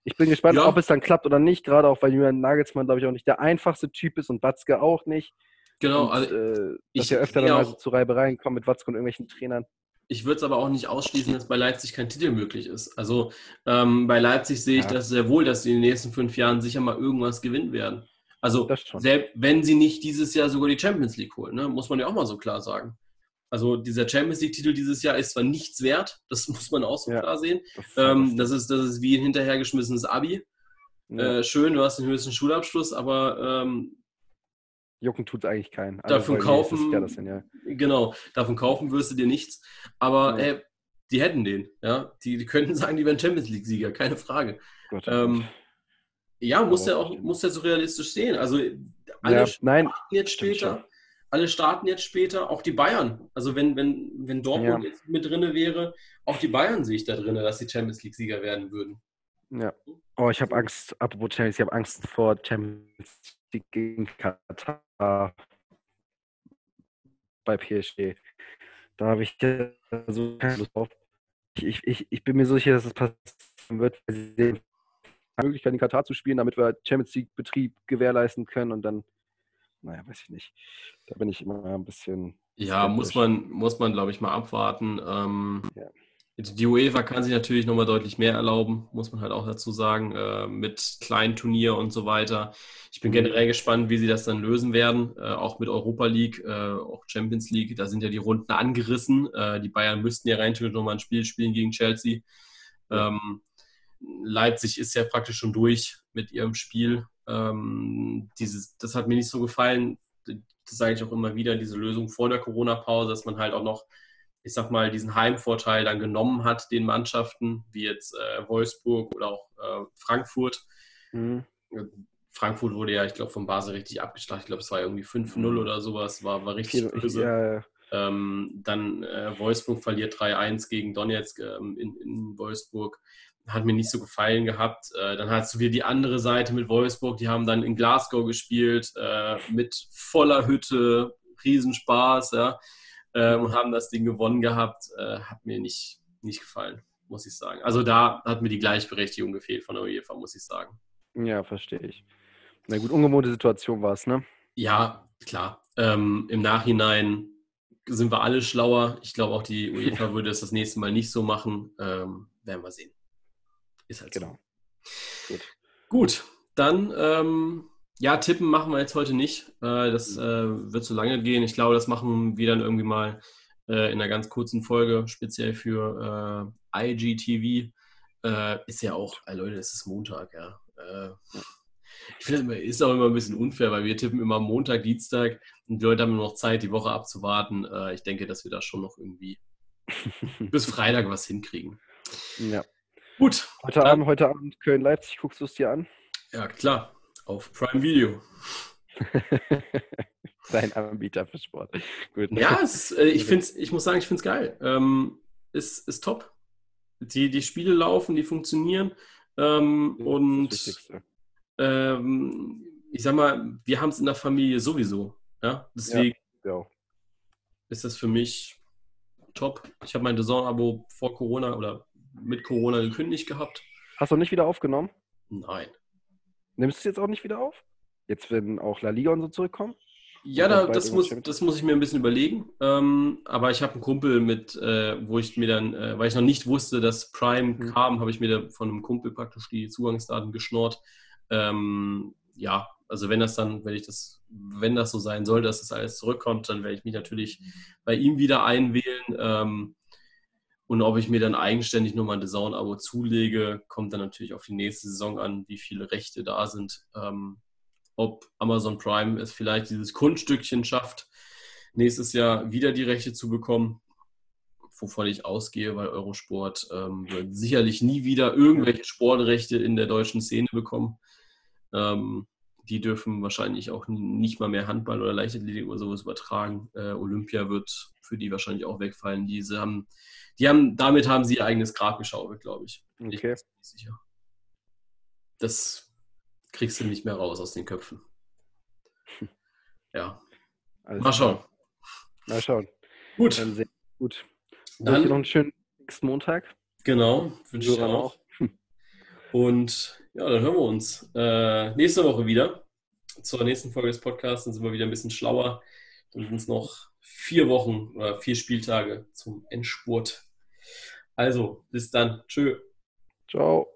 Ich bin gespannt, ja. ob es dann klappt oder nicht, gerade auch weil Julian Nagelsmann, glaube ich, auch nicht der einfachste Typ ist und Watzke auch nicht. Genau, und, also äh, dass ja öfter dann mal so zu Reibereien kommen mit Watzke und irgendwelchen Trainern. Ich würde es aber auch nicht ausschließen, dass bei Leipzig kein Titel möglich ist. Also ähm, bei Leipzig sehe ich ja. das sehr wohl, dass sie in den nächsten fünf Jahren sicher mal irgendwas gewinnen werden. Also selbst wenn sie nicht dieses Jahr sogar die Champions League holen, ne, muss man ja auch mal so klar sagen. Also dieser Champions League-Titel dieses Jahr ist zwar nichts wert, das muss man auch so Ja, klar sehen. Das ist Ähm, das, ist, das ist wie ein hinterhergeschmissenes Abi. ja. Äh, schön, du hast den höchsten Schulabschluss, aber ähm, Jucken tut eigentlich keinen. Alle davon kaufen, das hin, ja. genau, davon kaufen wirst du dir nichts. Aber Ja. äh, die hätten den, ja. Die, die könnten sagen, die wären Champions League-Sieger, keine Frage. Gott, Ähm, Gott. Ja, muss ja auch muss ja so realistisch sehen. Also alle ja, nein, starten jetzt stimmt später. Alle starten jetzt später, auch die Bayern. Also wenn, wenn, wenn Dortmund Ja. jetzt mit drinne wäre, auch die Bayern sehe ich da drin, dass die Champions League-Sieger werden würden. Ja. Oh, ich habe Angst, apropos Champions, ich habe Angst vor Champions League gegen Katar bei PSG. Da habe ich so keine Lust drauf. Ich, ich, ich bin mir so sicher, dass es passieren wird, weil sie Möglichkeit in Katar zu spielen, damit wir Champions League Betrieb gewährleisten können und dann, naja, weiß ich nicht. Da bin ich immer ein bisschen. Ja, muss skeptisch. man, muss man, glaube ich, mal abwarten. Ähm, Ja. Die UEFA kann sich natürlich nochmal deutlich mehr erlauben, muss man halt auch dazu sagen, äh, mit kleinen Turnier und so weiter. Ich bin Mhm. generell gespannt, wie sie das dann lösen werden, äh, auch mit Europa League, äh, auch Champions League. Da sind ja die Runden angerissen. Äh, die Bayern müssten ja rein theoretisch nochmal ein Spiel spielen gegen Chelsea. Ähm, Leipzig ist ja praktisch schon durch mit ihrem Spiel. Ähm, dieses, das hat mir nicht so gefallen. Das sage ich auch immer wieder, diese Lösung vor der Corona-Pause, dass man halt auch noch, ich sag mal, diesen Heimvorteil dann genommen hat, den Mannschaften, wie jetzt äh, Wolfsburg oder auch äh, Frankfurt. Mhm. Frankfurt wurde ja, ich glaube, vom Basel richtig abgeschlachtet. Ich glaube, es war irgendwie 5-0 Mhm. oder sowas, war, war richtig böse. ja, Ähm, dann äh, Wolfsburg verliert 3-1 gegen Donetsk ähm, in, in Wolfsburg. Hat mir nicht so gefallen gehabt. Äh, dann hast du wieder die andere Seite mit Wolfsburg. Die haben dann in Glasgow gespielt äh, mit voller Hütte, Riesenspaß, ja. Äh, und haben das Ding gewonnen gehabt. Äh, hat mir nicht, nicht gefallen, muss ich sagen. Also da hat mir die Gleichberechtigung gefehlt von der UEFA, muss ich sagen. ja, verstehe ich. Na gut, ungewohnte Situation war es, ne? Ja, klar. Ähm, Im Nachhinein sind wir alle schlauer. Ich glaube auch die UEFA würde es das nächste Mal nicht so machen. Ähm, werden wir sehen. Ist halt Genau. so. Gut. Gut, dann ähm, ja, tippen machen wir jetzt heute nicht. Äh, das äh, wird zu lange gehen. Ich glaube, das machen wir dann irgendwie mal äh, in einer ganz kurzen Folge, speziell für äh, IGTV. Äh, ist ja auch, äh, Leute, es ist Montag, ja. Ich finde, es ist auch immer ein bisschen unfair, weil wir tippen immer Montag, Dienstag und die Leute haben nur noch Zeit, die Woche abzuwarten. Ich denke, dass wir da schon noch irgendwie bis Freitag was hinkriegen. ja. Gut, Heute Dann- Abend, heute Abend Köln-Leipzig, guckst du es dir an? ja klar, auf Prime Video. Dein Anbieter für Sport. Gut. Ja, ist, äh, ich, find's, ich muss sagen, ich finde es geil. Ähm, ist, ist top. Die, die Spiele laufen, die funktionieren. Ähm, und ähm, ich sag mal, wir haben es in der Familie sowieso. Ja? Deswegen Ja. ist das für mich top. Ich habe mein Saison-Abo vor Corona oder mit Corona gekündigt gehabt. Hast du nicht wieder aufgenommen? Nein. Nimmst du es jetzt auch nicht wieder auf? Jetzt, wenn auch La Liga und so zurückkommen? Ja, da, das, muss, das muss ich mir ein bisschen überlegen. Ähm, aber ich habe einen Kumpel mit, äh, wo ich mir dann, äh, weil ich noch nicht wusste, dass Prime Mhm. kam, habe ich mir da von einem Kumpel praktisch die Zugangsdaten geschnort. Ähm, ja, also wenn das dann, wenn ich das, wenn das so sein soll, dass das alles zurückkommt, dann werde ich mich natürlich bei ihm wieder einwählen. Ähm, und ob ich mir dann eigenständig nur mein Design-Abo zulege, kommt dann natürlich auf die nächste Saison an, wie viele Rechte da sind. Ähm, ob Amazon Prime es vielleicht dieses Kunststückchen schafft, nächstes Jahr wieder die Rechte zu bekommen, wovon ich ausgehe, weil Eurosport ähm, wird sicherlich nie wieder irgendwelche Sportrechte in der deutschen Szene bekommen. Ähm, die dürfen wahrscheinlich auch nicht mal mehr Handball oder Leichtathletik oder sowas übertragen. Äh, Olympia wird für die wahrscheinlich auch wegfallen. Diese haben, die haben, damit haben sie ihr eigenes Grab geschaufelt, glaube ich. Ich bin Okay. nicht sicher. Das kriegst du nicht mehr raus aus den Köpfen. Ja, Alles mal schauen. Mal schauen. Gut, Dann sehr gut. Dann- noch einen schönen nächsten Montag. genau, wünsche ich dir auch. Und ja, dann hören wir uns äh, nächste Woche wieder. Zur nächsten Folge des Podcasts Dann sind wir wieder ein bisschen schlauer. Dann sind es noch vier Wochen oder vier Spieltage zum Endspurt. Also, bis dann. Tschö. Ciao.